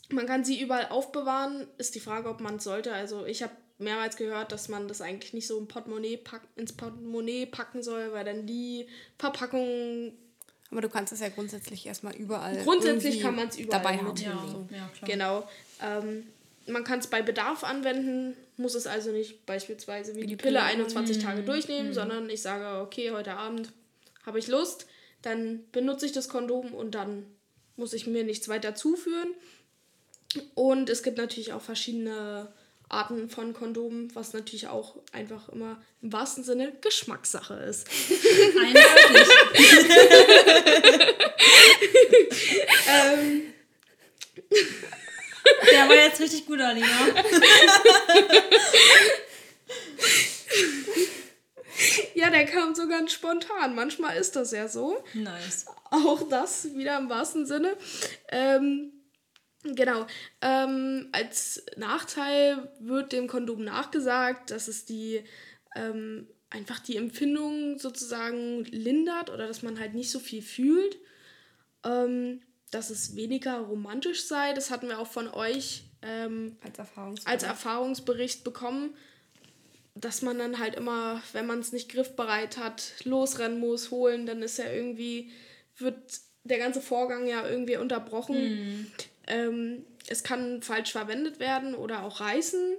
man kann sie überall aufbewahren. Ist die Frage, ob man es sollte. Also ich habe mehrmals gehört, dass man das eigentlich nicht so im Portemonnaie pack, ins Portemonnaie packen soll, weil dann die Verpackung. Aber du kannst es ja grundsätzlich erstmal überall. Grundsätzlich kann man es überall dabei haben. Ja, so. ja, genau. Ähm, man kann es bei Bedarf anwenden, muss es also nicht beispielsweise wie, wie die, Pille, Pille 21 mhm. Tage durchnehmen, mhm. sondern ich sage, okay, heute Abend habe ich Lust, dann benutze ich das Kondom und dann muss ich mir nichts weiter zuführen. Und es gibt natürlich auch verschiedene Arten von Kondomen, was natürlich auch einfach immer im wahrsten Sinne Geschmackssache ist. Eindeutig. ähm. Der war jetzt richtig gut, Alina. ja, Ja, der kam so ganz spontan. Manchmal ist das ja so. Nice. Auch das wieder im wahrsten Sinne. Ähm, genau. Ähm, als Nachteil wird dem Kondom nachgesagt, dass es die ähm, einfach die Empfindung sozusagen lindert oder dass man halt nicht so viel fühlt. Ähm, dass es weniger romantisch sei. Das hatten wir auch von euch ähm, Als Erfahrungsbericht. als Erfahrungsbericht bekommen, dass man dann halt immer, wenn man es nicht griffbereit hat, losrennen muss, holen, dann ist ja irgendwie, wird der ganze Vorgang ja irgendwie unterbrochen. Ähm, es kann falsch verwendet werden oder auch reißen.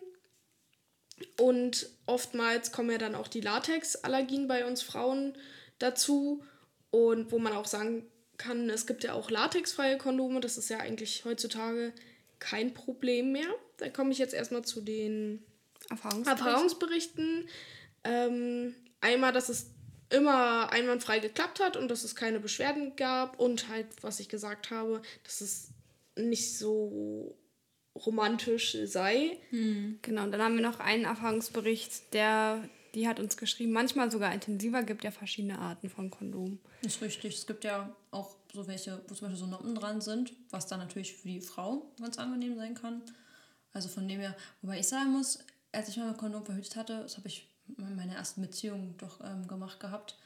Und oftmals kommen ja dann auch die Latexallergien bei uns Frauen dazu. Und wo man auch sagen kann, es gibt ja auch latexfreie Kondome. Das ist ja eigentlich heutzutage kein Problem mehr. Da komme ich jetzt erstmal zu den Erfahrungsbericht. Erfahrungsberichten. Ähm, einmal, dass es immer einwandfrei geklappt hat und dass es keine Beschwerden gab. Und halt, was ich gesagt habe, dass es nicht so romantisch sei. Genau, und dann haben wir noch einen Erfahrungsbericht, der, die hat uns geschrieben, manchmal sogar intensiver, gibt ja verschiedene Arten von Kondom. Das ist richtig. Es gibt ja auch so welche, wo zum Beispiel so Noppen dran sind, was dann natürlich für die Frau ganz angenehm sein kann. Also von dem her, wobei ich sagen muss, als ich mal mit Kondom verhütet hatte, das habe ich in meiner ersten Beziehung doch ähm, gemacht gehabt,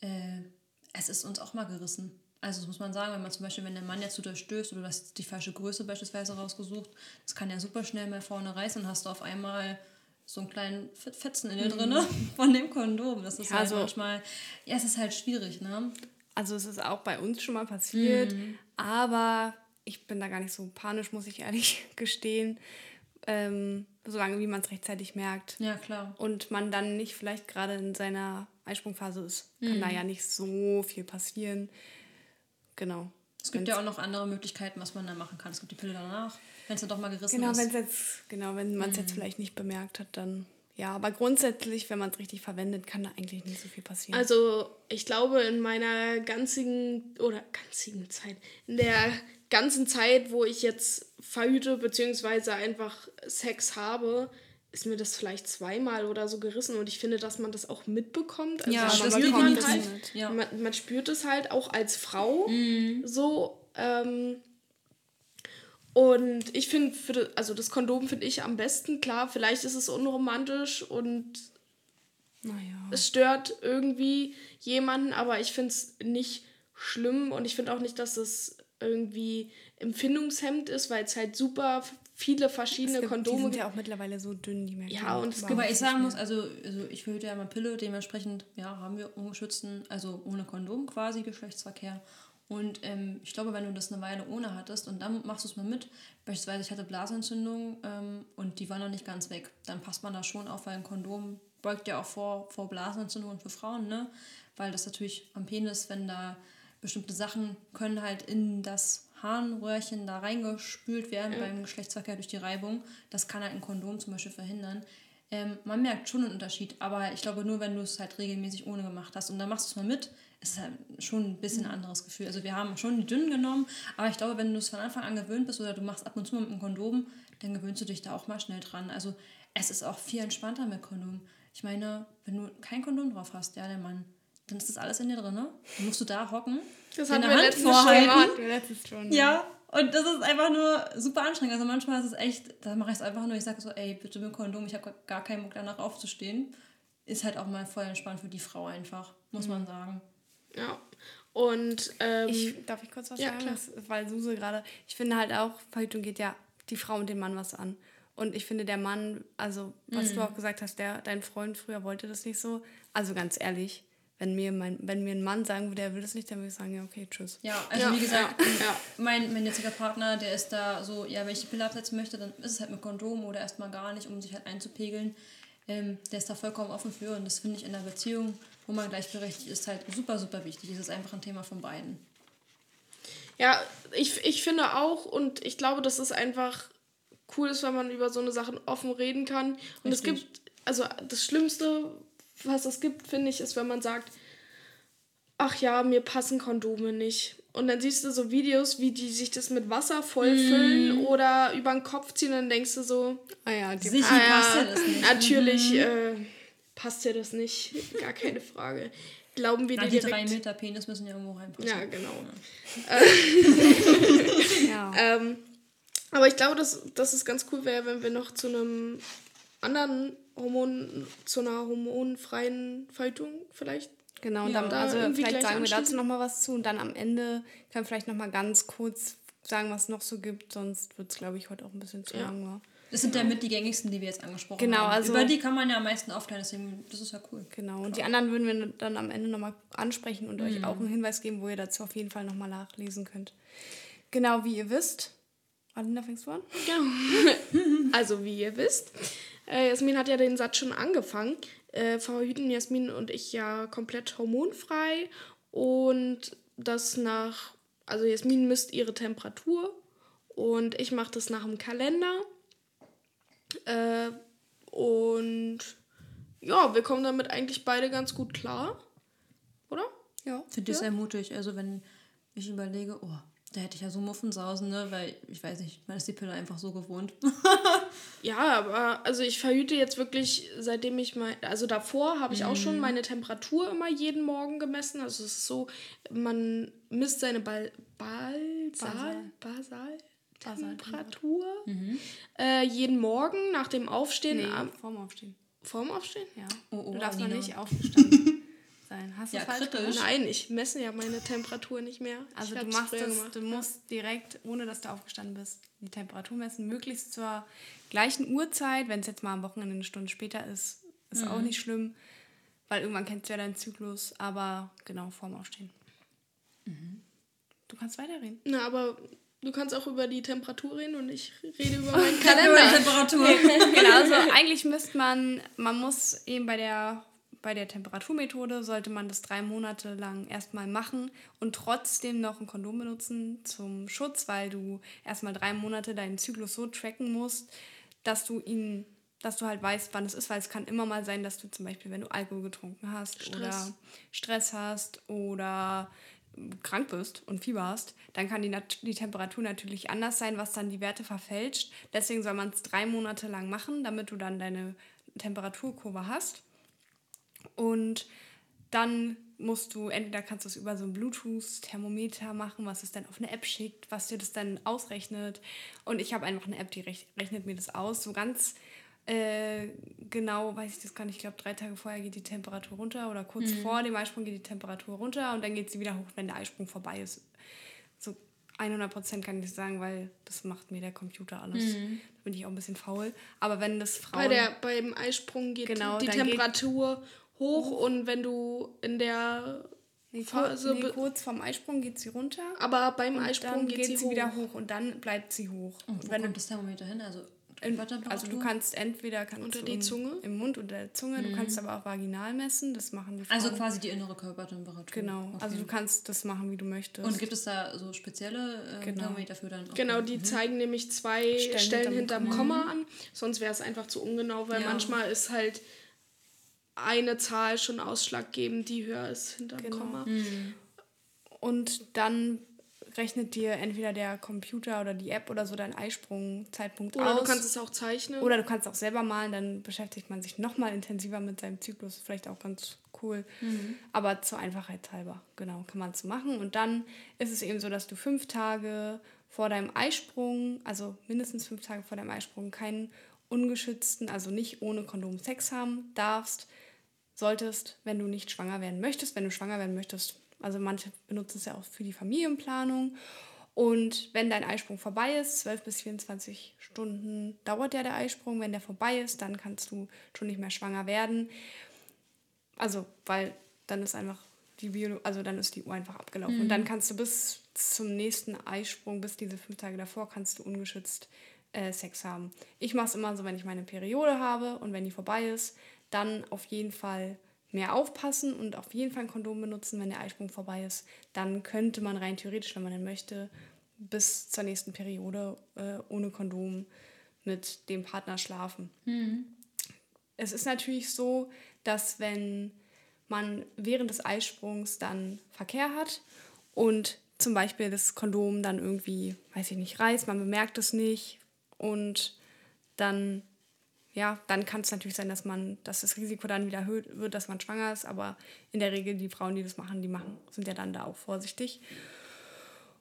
äh, es ist uns auch mal gerissen. Also das muss man sagen, wenn man zum Beispiel, wenn der Mann jetzt zu dir stößt oder du hast die falsche Größe beispielsweise rausgesucht, das kann ja super schnell mal vorne reißen und hast du auf einmal so einen kleinen Fet- Fetzen in dir drinne von dem Kondom. Das ist Ja, halt so- manchmal, ja, es ist halt schwierig, ne? Also es ist auch bei uns schon mal passiert, aber ich bin da gar nicht so panisch, muss ich ehrlich gestehen. Ähm, solange wie man es rechtzeitig merkt. Ja, klar. Und man dann nicht vielleicht gerade in seiner Eisprungphase ist, kann da ja nicht so viel passieren. Genau. Es gibt ja auch noch andere Möglichkeiten, was man da machen kann. Es gibt die Pille danach, wenn es dann doch mal gerissen Genau, ist. wenn es jetzt, genau, wenn man es jetzt vielleicht nicht bemerkt hat, dann ja. Aber grundsätzlich, wenn man es richtig verwendet, kann da eigentlich nicht so viel passieren. Also, ich glaube, in meiner ganzigen oder ganzigen Zeit, in der ganzen Zeit, wo ich jetzt verhüte, beziehungsweise einfach Sex habe, ist mir das vielleicht zweimal oder so gerissen und ich finde, dass man das auch mitbekommt. Also Ja, das spürt man definitiv. halt. Ja. Man, man spürt es halt auch als Frau so. Ähm, und ich finde, also das Kondom finde ich am besten. Klar, vielleicht ist es unromantisch und naja. es stört irgendwie jemanden, aber ich finde es nicht schlimm und ich finde auch nicht, dass es irgendwie empfindungshemmend ist, weil es halt super viele verschiedene gibt, die Kondome sind gibt. ja auch mittlerweile so dünn, die merkt Ja, man und es gibt- Wobei ich sagen muss, also, also ich verhüte ja mal Pille, dementsprechend ja, haben wir ungeschützten, also ohne Kondom quasi Geschlechtsverkehr. Und ähm, ich glaube, wenn du das eine Weile ohne hattest und dann machst du es mal mit, beispielsweise ich hatte Blasenentzündung ähm, und die war noch nicht ganz weg, dann passt man da schon auf, weil ein Kondom beugt ja auch vor, vor Blasenentzündungen für Frauen, ne? Weil das natürlich am Penis, wenn da bestimmte Sachen können halt in das Harnröhrchen da reingespült werden beim Geschlechtsverkehr durch die Reibung. Das kann halt ein Kondom zum Beispiel verhindern. Ähm, man merkt schon einen Unterschied, aber ich glaube nur, wenn du es halt regelmäßig ohne gemacht hast und dann machst du es mal mit, ist es halt schon ein bisschen ein anderes Gefühl. Also wir haben schon die dünnen genommen, aber ich glaube, wenn du es von Anfang an gewöhnt bist oder du machst ab und zu mal mit einem Kondom, dann gewöhnst du dich da auch mal schnell dran. Also es ist auch viel entspannter mit Kondom. Ich meine, wenn du kein Kondom drauf hast, ja, der Mann, dann ist das alles in dir drin, ne? Dann musst du da hocken, Das deine wir Hand letztens schon vorhalten. schon. Ja, und das ist einfach nur super anstrengend. Also manchmal ist es echt, da mache ich es einfach nur, ich sage so, ey, bitte mit Kondom, ich habe gar keinen Bock danach aufzustehen. Ist halt auch mal voll entspannt für die Frau einfach, muss man sagen. Ja. Und ähm, Ich, darf ich kurz was Ja, sagen? klar. Das, weil Suse gerade, ich finde halt auch, Verhütung geht ja die Frau und den Mann was an. Und ich finde, der Mann, also was Mhm. du auch gesagt hast, der, dein Freund früher wollte das nicht so. Also ganz ehrlich, wenn mir, mein, wenn mir ein Mann sagen würde, er will das nicht, dann würde ich sagen, ja, okay, tschüss. Ja, also Ja, wie gesagt, ja. Mein, mein jetziger Partner, der ist da so, ja, wenn ich die Pille absetzen möchte, dann ist es halt mit Kondom oder erstmal gar nicht, um sich halt einzupegeln. Ähm, der ist da vollkommen offen für und das finde ich in einer Beziehung, wo man gleichberechtigt ist, halt super, super wichtig. Das ist einfach ein Thema von beiden. Ja, ich, ich finde auch und ich glaube, dass es einfach cool ist, wenn man über so eine Sachen offen reden kann. Und es Richtig. gibt, also das Schlimmste, was es gibt, finde ich, ist, wenn man sagt, ach ja, mir passen Kondome nicht. Und dann siehst du so Videos, wie die sich das mit Wasser vollfüllen oder über den Kopf ziehen und dann denkst du so, Ah ja, die, Sicher ah, passt ja, das nicht. natürlich, äh, passt dir das nicht. Gar keine Frage. Glauben wir Na, dir die drei direkt... Meter Penis müssen ja irgendwo reinpassen. Ja, genau. Ja. Ähm, aber ich glaube, dass, dass es ganz cool wäre, wenn wir noch zu einem anderen Hormon, zu einer hormonfreien Faltung vielleicht. Genau, und Ja, dann, da also vielleicht sagen wir dazu nochmal was zu und dann am Ende können wir vielleicht nochmal ganz kurz sagen, was es noch so gibt, sonst wird es, glaube ich, heute auch ein bisschen zu Ja. lang. War. Das sind ja mit die gängigsten, die wir jetzt angesprochen Genau, haben. also- Über die kann man ja am meisten aufklären, deswegen, das ist ja cool. Genau, und die anderen würden wir dann am Ende nochmal ansprechen und euch auch einen Hinweis geben, wo ihr dazu auf jeden Fall nochmal nachlesen könnt. Genau, wie ihr wisst. Alina, fängst du an? Genau. also, wie ihr wisst, äh, Jasmin hat ja den Satz schon angefangen. Äh, verhüten Jasmin und ich ja komplett hormonfrei und das nach, also Jasmin misst ihre Temperatur und ich mache das nach dem Kalender. Äh, und ja, wir kommen damit eigentlich beide ganz gut klar, oder? Ja. Finde ich sehr mutig. Also wenn ich überlege, oh, da hätte ich ja so Muffensausen, ne? Weil, ich weiß nicht, man ist die Pille einfach so gewohnt. Ja, aber also ich verhüte jetzt wirklich, seitdem ich mal, also davor habe ich auch schon meine Temperatur immer jeden Morgen gemessen. Also es ist so, man misst seine Bal Balsal, Basal Temperatur äh, jeden Morgen nach dem Aufstehen, Nee, am, vorm Aufstehen. vorm Aufstehen. Ja. Oh, oh, du darfst noch nicht aufgestanden sein. Hast du Ja, falsch kritisch. gemacht? Nein, ich messe ja meine Temperatur nicht mehr. Also du machst das, gemacht. du musst direkt, ohne dass du aufgestanden bist, die Temperatur messen, möglichst zur gleichen Uhrzeit. Wenn es jetzt mal am Wochenende eine Stunde später ist, ist auch nicht schlimm, weil irgendwann kennst du ja deinen Zyklus, aber genau, vorm Aufstehen. Du kannst weiterreden. Na, aber du kannst auch über die Temperatur reden und ich rede über meinen Kalender. Temperatur. genau, also eigentlich müsste man, man muss eben bei der, bei der Temperaturmethode, sollte man das drei Monate lang erstmal machen und trotzdem noch ein Kondom benutzen zum Schutz, weil du erstmal drei Monate deinen Zyklus so tracken musst, dass du ihn, dass du halt weißt, wann es ist, weil es kann immer mal sein, dass du zum Beispiel, wenn du Alkohol getrunken hast Stress. oder Stress hast oder krank bist und Fieber hast, dann kann die, nat die Temperatur natürlich anders sein, was dann die Werte verfälscht. Deswegen soll man es drei Monate lang machen, damit du dann deine Temperaturkurve hast. Und dann musst du, entweder kannst du es über so ein Bluetooth-Thermometer machen, was es dann auf eine App schickt, was dir das dann ausrechnet. Und ich habe einfach eine App, die rech rechnet mir das aus. So ganz äh, genau, weiß ich das gar nicht, ich glaube, drei Tage vorher geht die Temperatur runter oder kurz vor dem Eisprung geht die Temperatur runter und dann geht sie wieder hoch, wenn der Eisprung vorbei ist. So 100% kann ich sagen, weil das macht mir der Computer alles. Da bin ich auch ein bisschen faul. Aber wenn das Frauen... Bei der, beim Eisprung geht Genau, die dann geht- Hoch und wenn du in der nee, Phase kurz, nee, kurz vorm Eisprung geht sie runter. aber beim Eisprung dann geht, geht sie, sie hoch. wieder hoch und dann bleibt sie hoch. Und wo wenn du kommt das Thermometer hin? Also, In, also du kannst entweder kannst Unter du die im, Zunge? im Mund oder der Zunge, du kannst aber auch vaginal messen, das machen die Frauen. also quasi die innere Körpertemperatur. genau, Okay. also du kannst das machen, wie du möchtest. Und gibt es da so spezielle äh, Genau. Thermometer für dann? Genau, die zeigen nämlich zwei Stellen Stellen, hinterm hinterm Komma an. Sonst wäre es einfach zu ungenau, weil Ja. manchmal ist halt eine Zahl schon ausschlaggebend, die höher ist hinterm Genau. Komma. Und dann rechnet dir entweder der Computer oder die App oder so deinen Eisprung-Zeitpunkt Oder aus. du kannst es auch zeichnen. Oder du kannst auch selber malen, dann beschäftigt man sich nochmal intensiver mit seinem Zyklus. Vielleicht auch ganz cool. Aber zur Einfachheit halber, genau, kann man es so machen. Und dann ist es eben so, dass du fünf Tage vor deinem Eisprung, also mindestens fünf Tage vor deinem Eisprung, keinen ungeschützten, also nicht ohne Kondom Sex haben darfst, solltest, wenn du nicht schwanger werden möchtest. Wenn du schwanger werden möchtest, also manche benutzen es ja auch für die Familienplanung. Und wenn dein Eisprung vorbei ist, 12 bis 24 Stunden dauert ja der Eisprung. Wenn der vorbei ist, dann kannst du schon nicht mehr schwanger werden. Also, weil dann ist einfach die Bio, also dann ist die Uhr einfach abgelaufen. Und dann kannst du bis zum nächsten Eisprung, bis diese fünf Tage davor, kannst du ungeschützt äh, Sex haben. Ich mache es immer so, wenn ich meine Periode habe und wenn die vorbei ist, dann auf jeden Fall mehr aufpassen und auf jeden Fall ein Kondom benutzen, wenn der Eisprung vorbei ist. Dann könnte man rein theoretisch, wenn man denn möchte, bis zur nächsten Periode äh, ohne Kondom mit dem Partner schlafen. Es ist natürlich so, dass wenn man während des Eisprungs dann Verkehr hat und zum Beispiel das Kondom dann irgendwie, weiß ich nicht, reißt, man bemerkt es nicht und dann ja, dann kann es natürlich sein, dass man, dass das Risiko dann wieder erhöht wird, dass man schwanger ist. Aber in der Regel die Frauen, die das machen, die machen, sind ja dann da auch vorsichtig.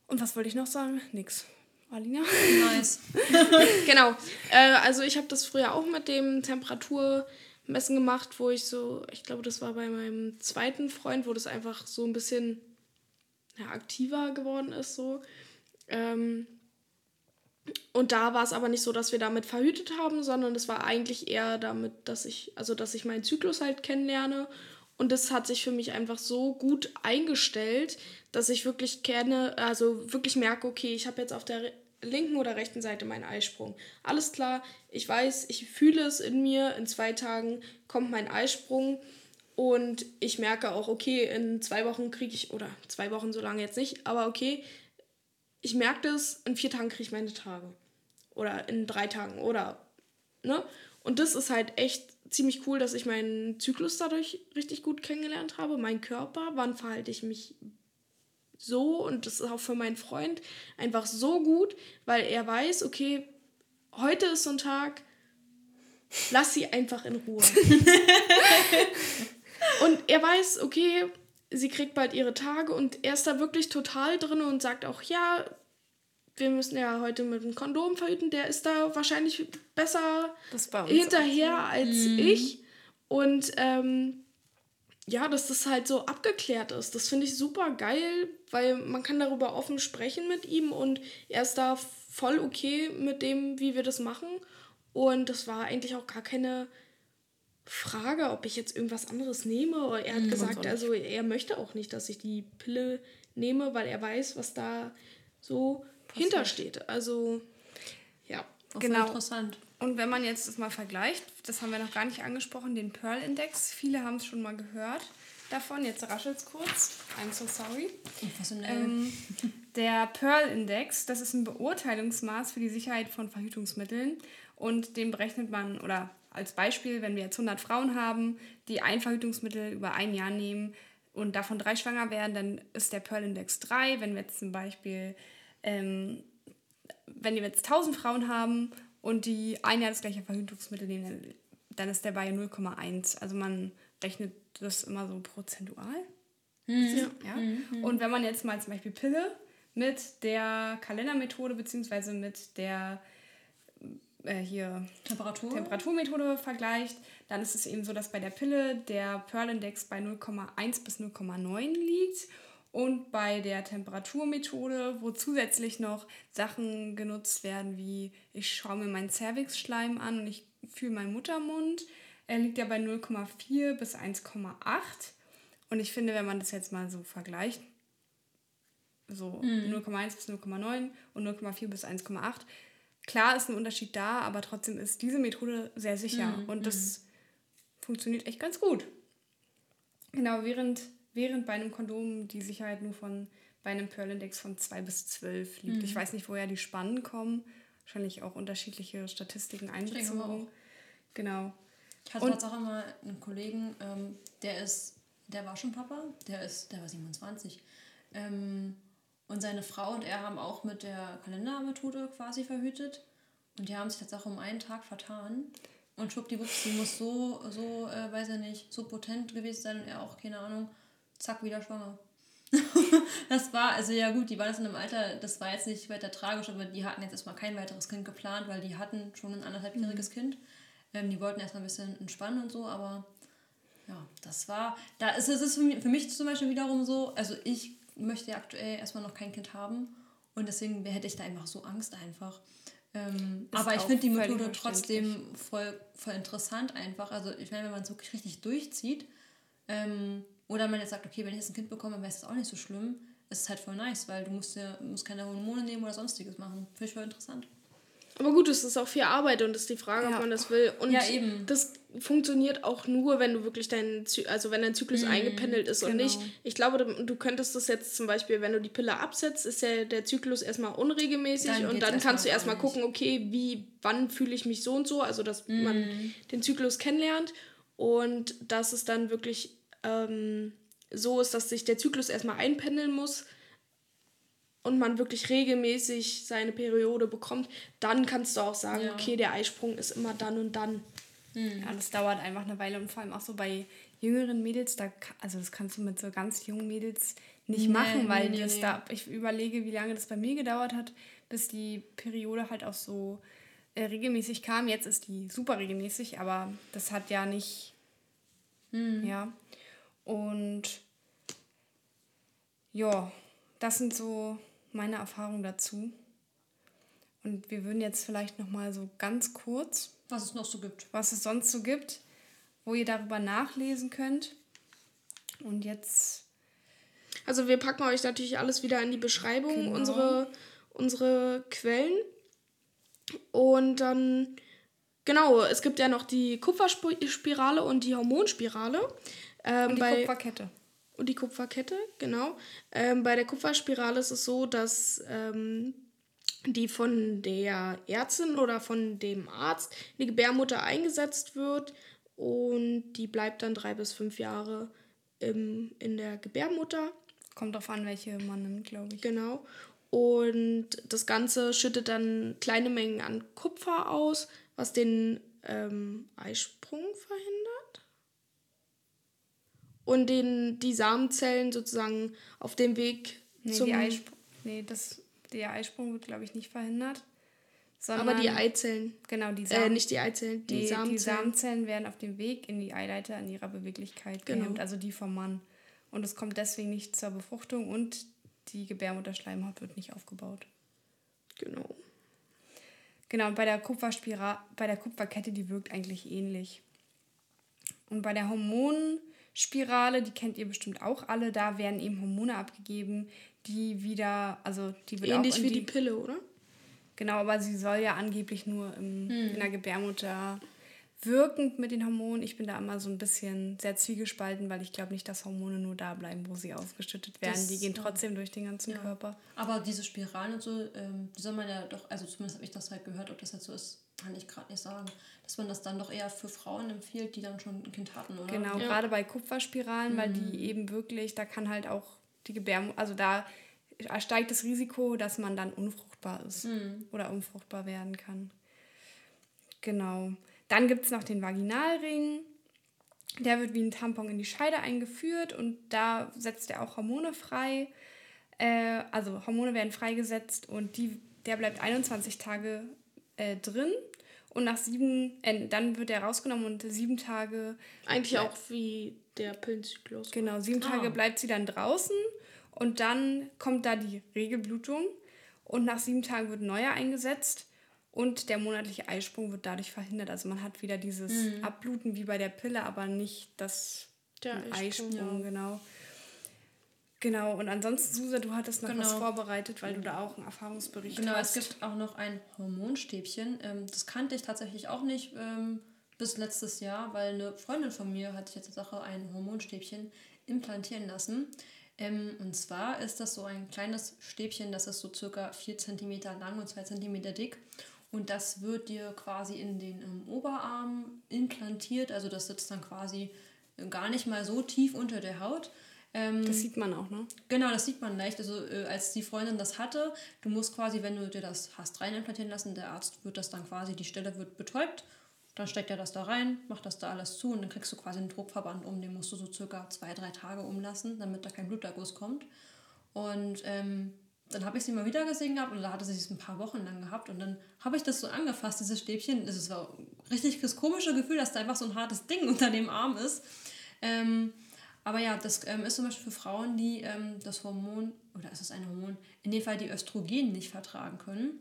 Und was wollte ich noch sagen? Nix. Alina? Nice. genau. Äh, also ich habe das früher auch mit dem Temperaturmessen gemacht, wo ich so, ich glaube, das war bei meinem zweiten Freund, wo das einfach so ein bisschen ja, aktiver geworden ist. So. Ähm, und da war es aber nicht so, dass wir damit verhütet haben, sondern es war eigentlich eher damit, dass ich, also dass ich meinen Zyklus halt kennenlerne. Und das hat sich für mich einfach so gut eingestellt, dass ich wirklich kenne, also wirklich merke, okay, ich habe jetzt auf der linken oder rechten Seite meinen Eisprung. Alles klar, ich weiß, ich fühle es in mir, in zwei Tagen kommt mein Eisprung und ich merke auch, okay, in zwei Wochen kriege ich, oder zwei Wochen so lange jetzt nicht, aber okay, ich merke das, in vier Tagen kriege ich meine Tage. Oder in drei Tagen. Oder, ne? Und das ist halt echt ziemlich cool, dass ich meinen Zyklus dadurch richtig gut kennengelernt habe. Mein Körper, wann verhalte ich mich so und das ist auch für meinen Freund einfach so gut, weil er weiß, okay, heute ist so ein Tag, lass sie einfach in Ruhe. und er weiß, okay, sie kriegt bald ihre Tage und er ist da wirklich total drin und sagt auch, ja, wir müssen ja heute mit einem Kondom verhüten, der ist da wahrscheinlich besser hinterher auch, als mhm. ich. Und ähm, ja, dass das halt so abgeklärt ist. Das finde ich super geil, weil man kann darüber offen sprechen mit ihm und er ist da voll okay mit dem, wie wir das machen. Und das war eigentlich auch gar keine Frage, ob ich jetzt irgendwas anderes nehme. Er hat mhm, gesagt, also er möchte auch nicht, dass ich die Pille nehme, weil er weiß, was da so Passiert. hintersteht. Also ja, auch genau. Interessant. Und wenn man jetzt das mal vergleicht, das haben wir noch gar nicht angesprochen, den Pearl-Index. Viele haben es schon mal gehört davon. Jetzt raschelt es kurz. I'm so sorry. Ähm, der Pearl-Index, das ist ein Beurteilungsmaß für die Sicherheit von Verhütungsmitteln. Und den berechnet man, oder als Beispiel, wenn wir jetzt 100 Frauen haben, die ein Verhütungsmittel über ein Jahr nehmen und davon drei schwanger werden, dann ist der Pearl-Index 3. Wenn wir jetzt zum Beispiel, ähm, wenn wir jetzt 1000 Frauen haben und die ein Jahr das gleiche Verhütungsmittel nehmen, dann ist der bei 0,1. Also man rechnet das immer so prozentual. Mhm. Ja. Mhm. Und wenn man jetzt mal zum Beispiel Pille mit der Kalendermethode beziehungsweise mit der äh, hier Temperatur? Temperaturmethode vergleicht, dann ist es eben so, dass bei der Pille der Pearl-Index bei 0,1 bis 0,9 liegt und bei der Temperaturmethode, wo zusätzlich noch Sachen genutzt werden, wie ich schaue mir meinen Cervix-Schleim an und ich fühle meinen Muttermund, er liegt ja bei 0,4 bis 1,8. Und ich finde, wenn man das jetzt mal so vergleicht, so mhm. 0,1 bis 0,9 und 0,4 bis 1,8, Klar ist ein Unterschied da, aber trotzdem ist diese Methode sehr sicher mhm. und das mhm. funktioniert echt ganz gut. Genau, während, während bei einem Kondom die Sicherheit nur von bei einem Pearl-Index von 2 bis 12 liegt. Mhm. Ich weiß nicht, woher die Spannen kommen. Wahrscheinlich auch unterschiedliche Statistiken einbezogen. Genau. Ich hatte jetzt auch immer einen Kollegen, ähm, der ist, der war schon Papa, der ist, der war 27. Ähm, und seine Frau und er haben auch mit der Kalendermethode quasi verhütet. Und die haben sich jetzt auch um einen Tag vertan. Und schwuppdiwupps, die muss so, so, äh, weiß ich nicht, so potent gewesen sein und er auch, keine Ahnung, zack, wieder schwanger. das war, also ja gut, die waren jetzt in einem Alter, das war jetzt nicht weiter tragisch, aber die hatten jetzt erstmal kein weiteres Kind geplant, weil die hatten schon ein anderthalbjähriges mhm. Kind. Ähm, die wollten erstmal ein bisschen entspannen und so, aber ja, das war, da ist es für mich, für mich zum Beispiel wiederum so, also ich möchte ja aktuell erstmal noch kein Kind haben und deswegen hätte ich da einfach so Angst einfach. Ähm, aber ich finde die Methode trotzdem voll, voll interessant einfach. Also ich meine, wenn man es wirklich richtig durchzieht ähm, oder man jetzt sagt, okay, wenn ich jetzt ein Kind bekomme, wäre es auch nicht so schlimm, ist es halt voll nice, weil du musst ja musst keine Hormone nehmen oder sonstiges machen. Finde ich voll interessant. Aber gut, es ist auch viel Arbeit und es ist die Frage, ja. ob man das will. Und ja, eben. das funktioniert auch nur, wenn du wirklich dein, also wenn dein Zyklus mhm, eingependelt ist genau. und nicht. Ich glaube, du, könntest das jetzt zum Beispiel, wenn du die Pille absetzt, ist ja der Zyklus erstmal unregelmäßig dann und dann kannst du erstmal gucken, okay, wie, wann fühle ich mich so und so, also dass mhm. man den Zyklus kennenlernt und dass es dann wirklich ähm, so ist, dass sich der Zyklus erstmal einpendeln muss und man wirklich regelmäßig seine Periode bekommt, dann kannst du auch sagen, ja. okay, der Eisprung ist immer dann und dann. Mhm. Ja, das dauert einfach eine Weile und vor allem auch so bei jüngeren Mädels, da, also das kannst du mit so ganz jungen Mädels nicht nee, machen, weil nee, das nee. da, ich überlege, wie lange das bei mir gedauert hat, bis die Periode halt auch so äh, regelmäßig kam. Jetzt ist die super regelmäßig, aber das hat ja nicht, mhm. ja. Und ja, das sind so meine Erfahrungen dazu. Und wir würden jetzt vielleicht noch mal so ganz kurz, was es noch so gibt, was es sonst so gibt, wo ihr darüber nachlesen könnt. Und jetzt. Also wir packen euch natürlich alles wieder in die Beschreibung, genau. unsere, unsere Quellen. Und dann, genau, es gibt ja noch die Kupferspirale und die Hormonspirale. Ähm, und die bei, Kupferkette. Und die Kupferkette, genau. Ähm, bei der Kupferspirale ist es so, dass ähm, die von der Ärztin oder von dem Arzt in die Gebärmutter eingesetzt wird und die bleibt dann drei bis fünf Jahre im, in der Gebärmutter. Kommt drauf an, welche man nimmt, glaube ich. Genau. Und das Ganze schüttet dann kleine Mengen an Kupfer aus, was den ähm, Eisprung verhindert. Und den, die Samenzellen sozusagen auf dem Weg nee, zum... Die Eisprung, nee, das, der Eisprung wird, glaube ich, nicht verhindert. Sondern, Aber die Eizellen. Genau, die Samen, äh, nicht die Eizellen, die, die Samenzellen. Die Samenzellen werden auf dem Weg in die Eileiter in ihrer Beweglichkeit genau. gehemmt, also die vom Mann. Und es kommt deswegen nicht zur Befruchtung und die Gebärmutterschleimhaut wird nicht aufgebaut. Genau. Genau, und bei der Kupferspira bei der Kupferkette, die wirkt eigentlich ähnlich. Und bei der Hormonspirale, die kennt ihr bestimmt auch alle, da werden eben Hormone abgegeben, die wieder, also die wird Ähnlich wie die, die Pille, oder? Genau, aber sie soll ja angeblich nur im, hm. in der Gebärmutter wirkend mit den Hormonen. Ich bin da immer so ein bisschen sehr zwiegespalten, weil ich glaube nicht, dass Hormone nur da bleiben, wo sie ausgeschüttet werden. Das, die gehen trotzdem durch den ganzen ja. Körper. Aber diese Spiralen und so, ähm, die soll man ja doch, also zumindest habe ich das halt gehört, ob das jetzt so ist, kann ich gerade nicht sagen, dass man das dann doch eher für Frauen empfiehlt, die dann schon ein Kind hatten, oder? Genau, ja. gerade bei Kupferspiralen, mhm. weil die mhm. eben wirklich, da kann halt auch die Gebärmutter, also da steigt das Risiko, dass man dann unfruchtbar ist mhm. oder unfruchtbar werden kann. Genau. Dann gibt es noch den Vaginalring. Der wird wie ein Tampon in die Scheide eingeführt und da setzt er auch Hormone frei. Äh, also Hormone werden freigesetzt und die, der bleibt 21 Tage äh, drin und nach sieben, äh, dann wird er rausgenommen und sieben Tage. Eigentlich auch wie der Pillenzyklus. Genau, sieben ah. Tage bleibt sie dann draußen und dann kommt da die Regelblutung und nach sieben Tagen wird neuer eingesetzt und der monatliche Eisprung wird dadurch verhindert. Also man hat wieder dieses mhm. Abbluten wie bei der Pille, aber nicht das der Eisprung, Eisprung ja. genau. Genau, und ansonsten, Susa, du hattest noch genau. was vorbereitet, weil du da auch einen Erfahrungsbericht genau, hast. Genau, es gibt auch noch ein Hormonstäbchen. Ähm, das kannte ich tatsächlich auch nicht ähm, bis letztes Jahr, weil eine Freundin von mir hat sich jetzt Sache ein Hormonstäbchen implantieren lassen. Ähm, und zwar ist das so ein kleines Stäbchen, das ist so circa 4 cm lang und 2 cm dick. Und das wird dir quasi in den Oberarm implantiert. Also das sitzt dann quasi gar nicht mal so tief unter der Haut. Ähm, das sieht man auch, ne? Genau, das sieht man leicht. Also äh, als die Freundin das hatte, du musst quasi, wenn du dir das hast rein implantieren lassen, der Arzt wird das dann quasi, die Stelle wird betäubt dann steckt er das da rein, macht das da alles zu und dann kriegst du quasi einen Druckverband um. Den musst du so circa zwei, drei Tage umlassen, damit da kein Bluterguss kommt. Und ähm, dann habe ich sie mal wieder gesehen gehabt und da hatte sie es ein paar Wochen lang gehabt und dann habe ich das so angefasst, dieses Stäbchen. Das war richtig das komische Gefühl, dass da einfach so ein hartes Ding unter dem Arm ist. Ähm, aber ja, das ähm, ist zum Beispiel für Frauen, die ähm, das Hormon, oder ist es ein Hormon, in dem Fall die Östrogen nicht vertragen können.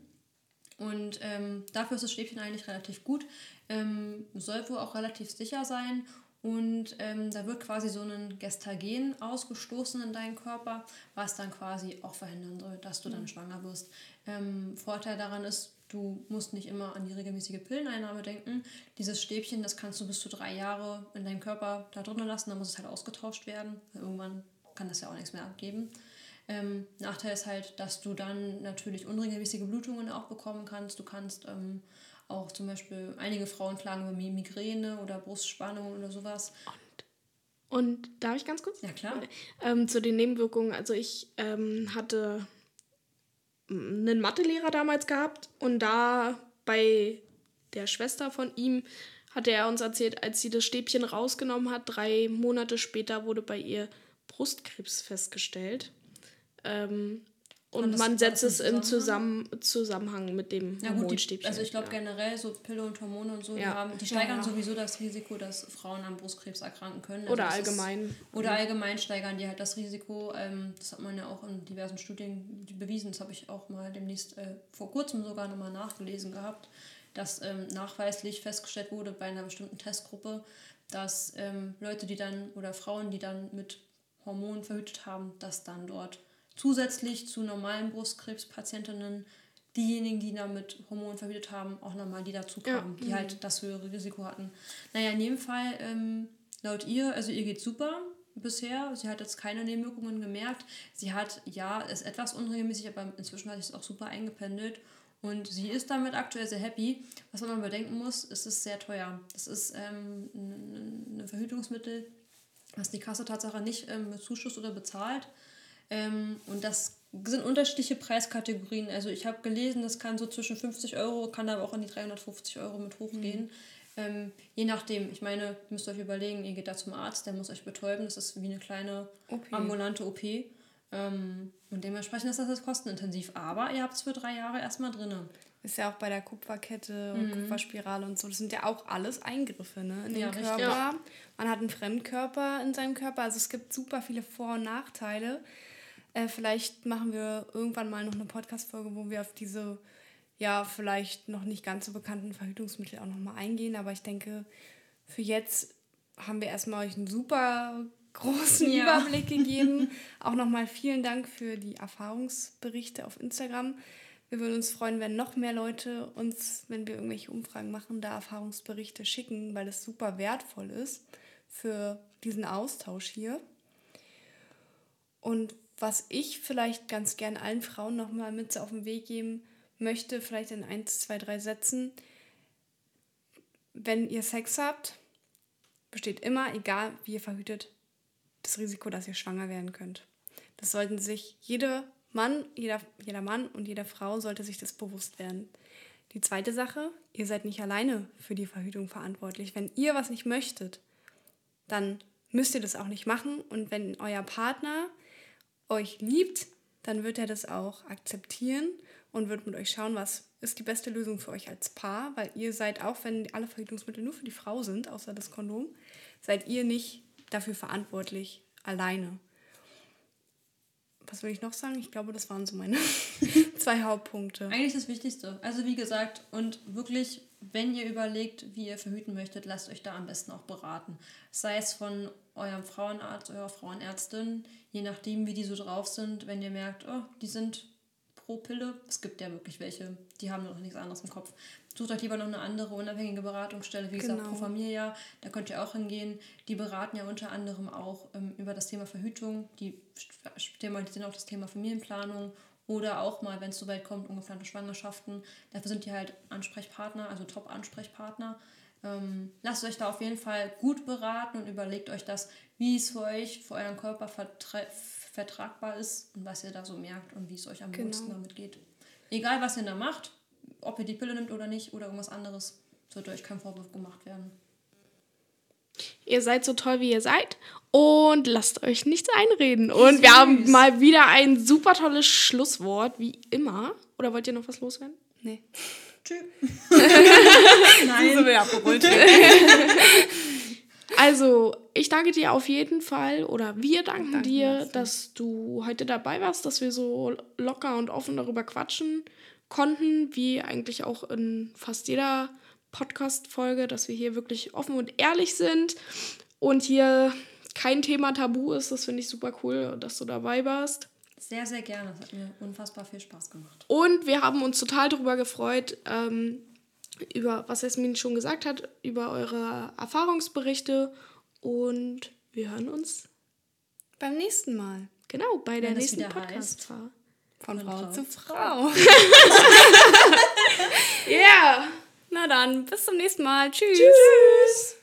Und ähm, dafür ist das Stäbchen eigentlich relativ gut. Ähm, soll wohl auch relativ sicher sein. Und ähm, da wird quasi so ein Gestagen ausgestoßen in deinen Körper, was dann quasi auch verhindern soll, dass du dann mhm. schwanger wirst. Ähm, Vorteil daran ist, du musst nicht immer an die regelmäßige Pilleneinnahme denken. Dieses Stäbchen, das kannst du bis zu drei Jahre in deinem Körper da drinnen lassen, dann muss es halt ausgetauscht werden. Irgendwann kann das ja auch nichts mehr abgeben. Ähm, Nachteil ist halt, dass du dann natürlich unregelmäßige Blutungen auch bekommen kannst. Du kannst ähm, auch zum Beispiel, einige Frauen klagen über Migräne oder Brustspannung oder sowas. Und, und darf ich ganz kurz? Ja, klar. Ähm, zu den Nebenwirkungen. Also ich ähm, hatte einen Mathelehrer damals gehabt und da bei der Schwester von ihm hatte er uns erzählt, als sie das Stäbchen rausgenommen hat, drei Monate später wurde bei ihr Brustkrebs festgestellt. Ähm, und, man setzt es im Zusammenhang? Zusammenhang mit dem ja, Hormonstäbchen. also ich glaube ja. generell so Pille und Hormone und so, ja. die, haben, die steigern ja, sowieso das Risiko, dass Frauen an Brustkrebs erkranken können. Also oder allgemein. Ist, oder allgemein steigern die halt das Risiko. Ähm, das hat man ja auch in diversen Studien bewiesen. Das habe ich auch mal demnächst äh, vor kurzem sogar nochmal nachgelesen gehabt, dass ähm, nachweislich festgestellt wurde bei einer bestimmten Testgruppe, dass ähm, Leute, die dann oder Frauen, die dann mit Hormonen verhütet haben, dass dann dort zusätzlich zu normalen Brustkrebspatientinnen diejenigen, die damit Hormone verhütet haben, auch nochmal die dazu kamen, ja. die halt mhm. das höhere Risiko hatten. Naja, in jedem Fall, ähm, laut ihr, also ihr geht super bisher. Sie hat jetzt keine Nebenwirkungen gemerkt. Sie hat, ja, ist etwas unregelmäßig, aber inzwischen hat sich es auch super eingependelt. Und sie ist damit aktuell sehr happy. Was man aber bedenken muss, ist es sehr teuer. Das ist ähm, ein Verhütungsmittel, was die Kasse Tatsache nicht ähm, mit Zuschuss oder bezahlt. Ähm, und das sind unterschiedliche Preiskategorien. Also ich habe gelesen, das kann so zwischen 50 Euro, kann aber auch an die 350 Euro mit hochgehen. Mhm. Ähm, je nachdem, ich meine, ihr müsst euch überlegen, ihr geht da zum Arzt, der muss euch betäuben, das ist wie eine kleine OP. ambulante OP. Ähm, und dementsprechend ist das jetzt kostenintensiv. Aber ihr habt es für drei Jahre erstmal drin. Ist ja auch bei der Kupferkette und mhm. Kupferspirale und so. Das sind ja auch alles Eingriffe ne, in den ja, Körper. Ja. Man hat einen Fremdkörper in seinem Körper. Also es gibt super viele Vor- und Nachteile. Äh, vielleicht machen wir irgendwann mal noch eine Podcast-Folge, wo wir auf diese, ja, vielleicht noch nicht ganz so bekannten Verhütungsmittel auch nochmal eingehen. Aber ich denke, für jetzt haben wir erstmal euch einen super großen ja. Überblick gegeben. auch nochmal vielen Dank für die Erfahrungsberichte auf Instagram. Wir würden uns freuen, wenn noch mehr Leute uns, wenn wir irgendwelche Umfragen machen, da Erfahrungsberichte schicken, weil es super wertvoll ist für diesen Austausch hier. Und was ich vielleicht ganz gern allen Frauen nochmal mit auf den Weg geben möchte, vielleicht in 1, 2, 3 Sätzen. Wenn ihr Sex habt, besteht immer, egal wie ihr verhütet, das Risiko, dass ihr schwanger werden könnt. Das sollten sich jeder Mann, jeder, jeder Mann und jede Frau sollte sich das bewusst werden. Die zweite Sache, ihr seid nicht alleine für die Verhütung verantwortlich. Wenn ihr was nicht möchtet, dann müsst ihr das auch nicht machen. Und wenn euer Partner euch liebt, dann wird er das auch akzeptieren und wird mit euch schauen, was ist die beste Lösung für euch als Paar, weil ihr seid, auch wenn alle Verhütungsmittel nur für die Frau sind, außer das Kondom, seid ihr nicht dafür verantwortlich alleine. Was will ich noch sagen? Ich glaube, das waren so meine zwei Hauptpunkte. Eigentlich das Wichtigste. Also wie gesagt, und wirklich, wenn ihr überlegt, wie ihr verhüten möchtet, lasst euch da am besten auch beraten. Sei es von eurem Frauenarzt, eurer Frauenärztin, je nachdem, wie die so drauf sind, wenn ihr merkt, oh, die sind pro Pille, es gibt ja wirklich welche, die haben noch nichts anderes im Kopf. Sucht euch lieber noch eine andere unabhängige Beratungsstelle, wie genau. gesagt, Pro Familia, da könnt ihr auch hingehen. Die beraten ja unter anderem auch ähm, über das Thema Verhütung, die thematisieren auch das Thema Familienplanung oder auch mal, wenn es soweit kommt, ungeplante Schwangerschaften. Dafür sind die halt Ansprechpartner, also Top-Ansprechpartner. Ähm, lasst euch da auf jeden Fall gut beraten und überlegt euch das, wie es für euch, für euren Körper vertragbar ist und was ihr da so merkt und wie es euch am genau. besten damit geht. Egal, was ihr da macht, ob ihr die Pille nimmt oder nicht oder irgendwas anderes, sollte euch kein Vorwurf gemacht werden. Ihr seid so toll, wie ihr seid und lasst euch nichts einreden. Und Süß. wir haben mal wieder ein super tolles Schlusswort, wie immer. Oder wollt ihr noch was loswerden? Nee. Tschüss. Nein. So also, ich danke dir auf jeden Fall oder wir danken danke dir, dass du heute dabei warst, dass wir so locker und offen darüber quatschen konnten, wie eigentlich auch in fast jeder Podcast-Folge, dass wir hier wirklich offen und ehrlich sind und hier kein Thema tabu ist. Das finde ich super cool, dass du dabei warst. Sehr, sehr gerne. Das hat mir unfassbar viel Spaß gemacht. Und wir haben uns total darüber gefreut, ähm, über, was Jasmin schon gesagt hat, über eure Erfahrungsberichte. Und wir hören uns beim nächsten Mal. Genau, bei der nächsten Podcast-Fahrt. Von, Von Frau, Frau zu Frau. Ja. yeah. Na dann, bis zum nächsten Mal. Tschüss. Tschüss.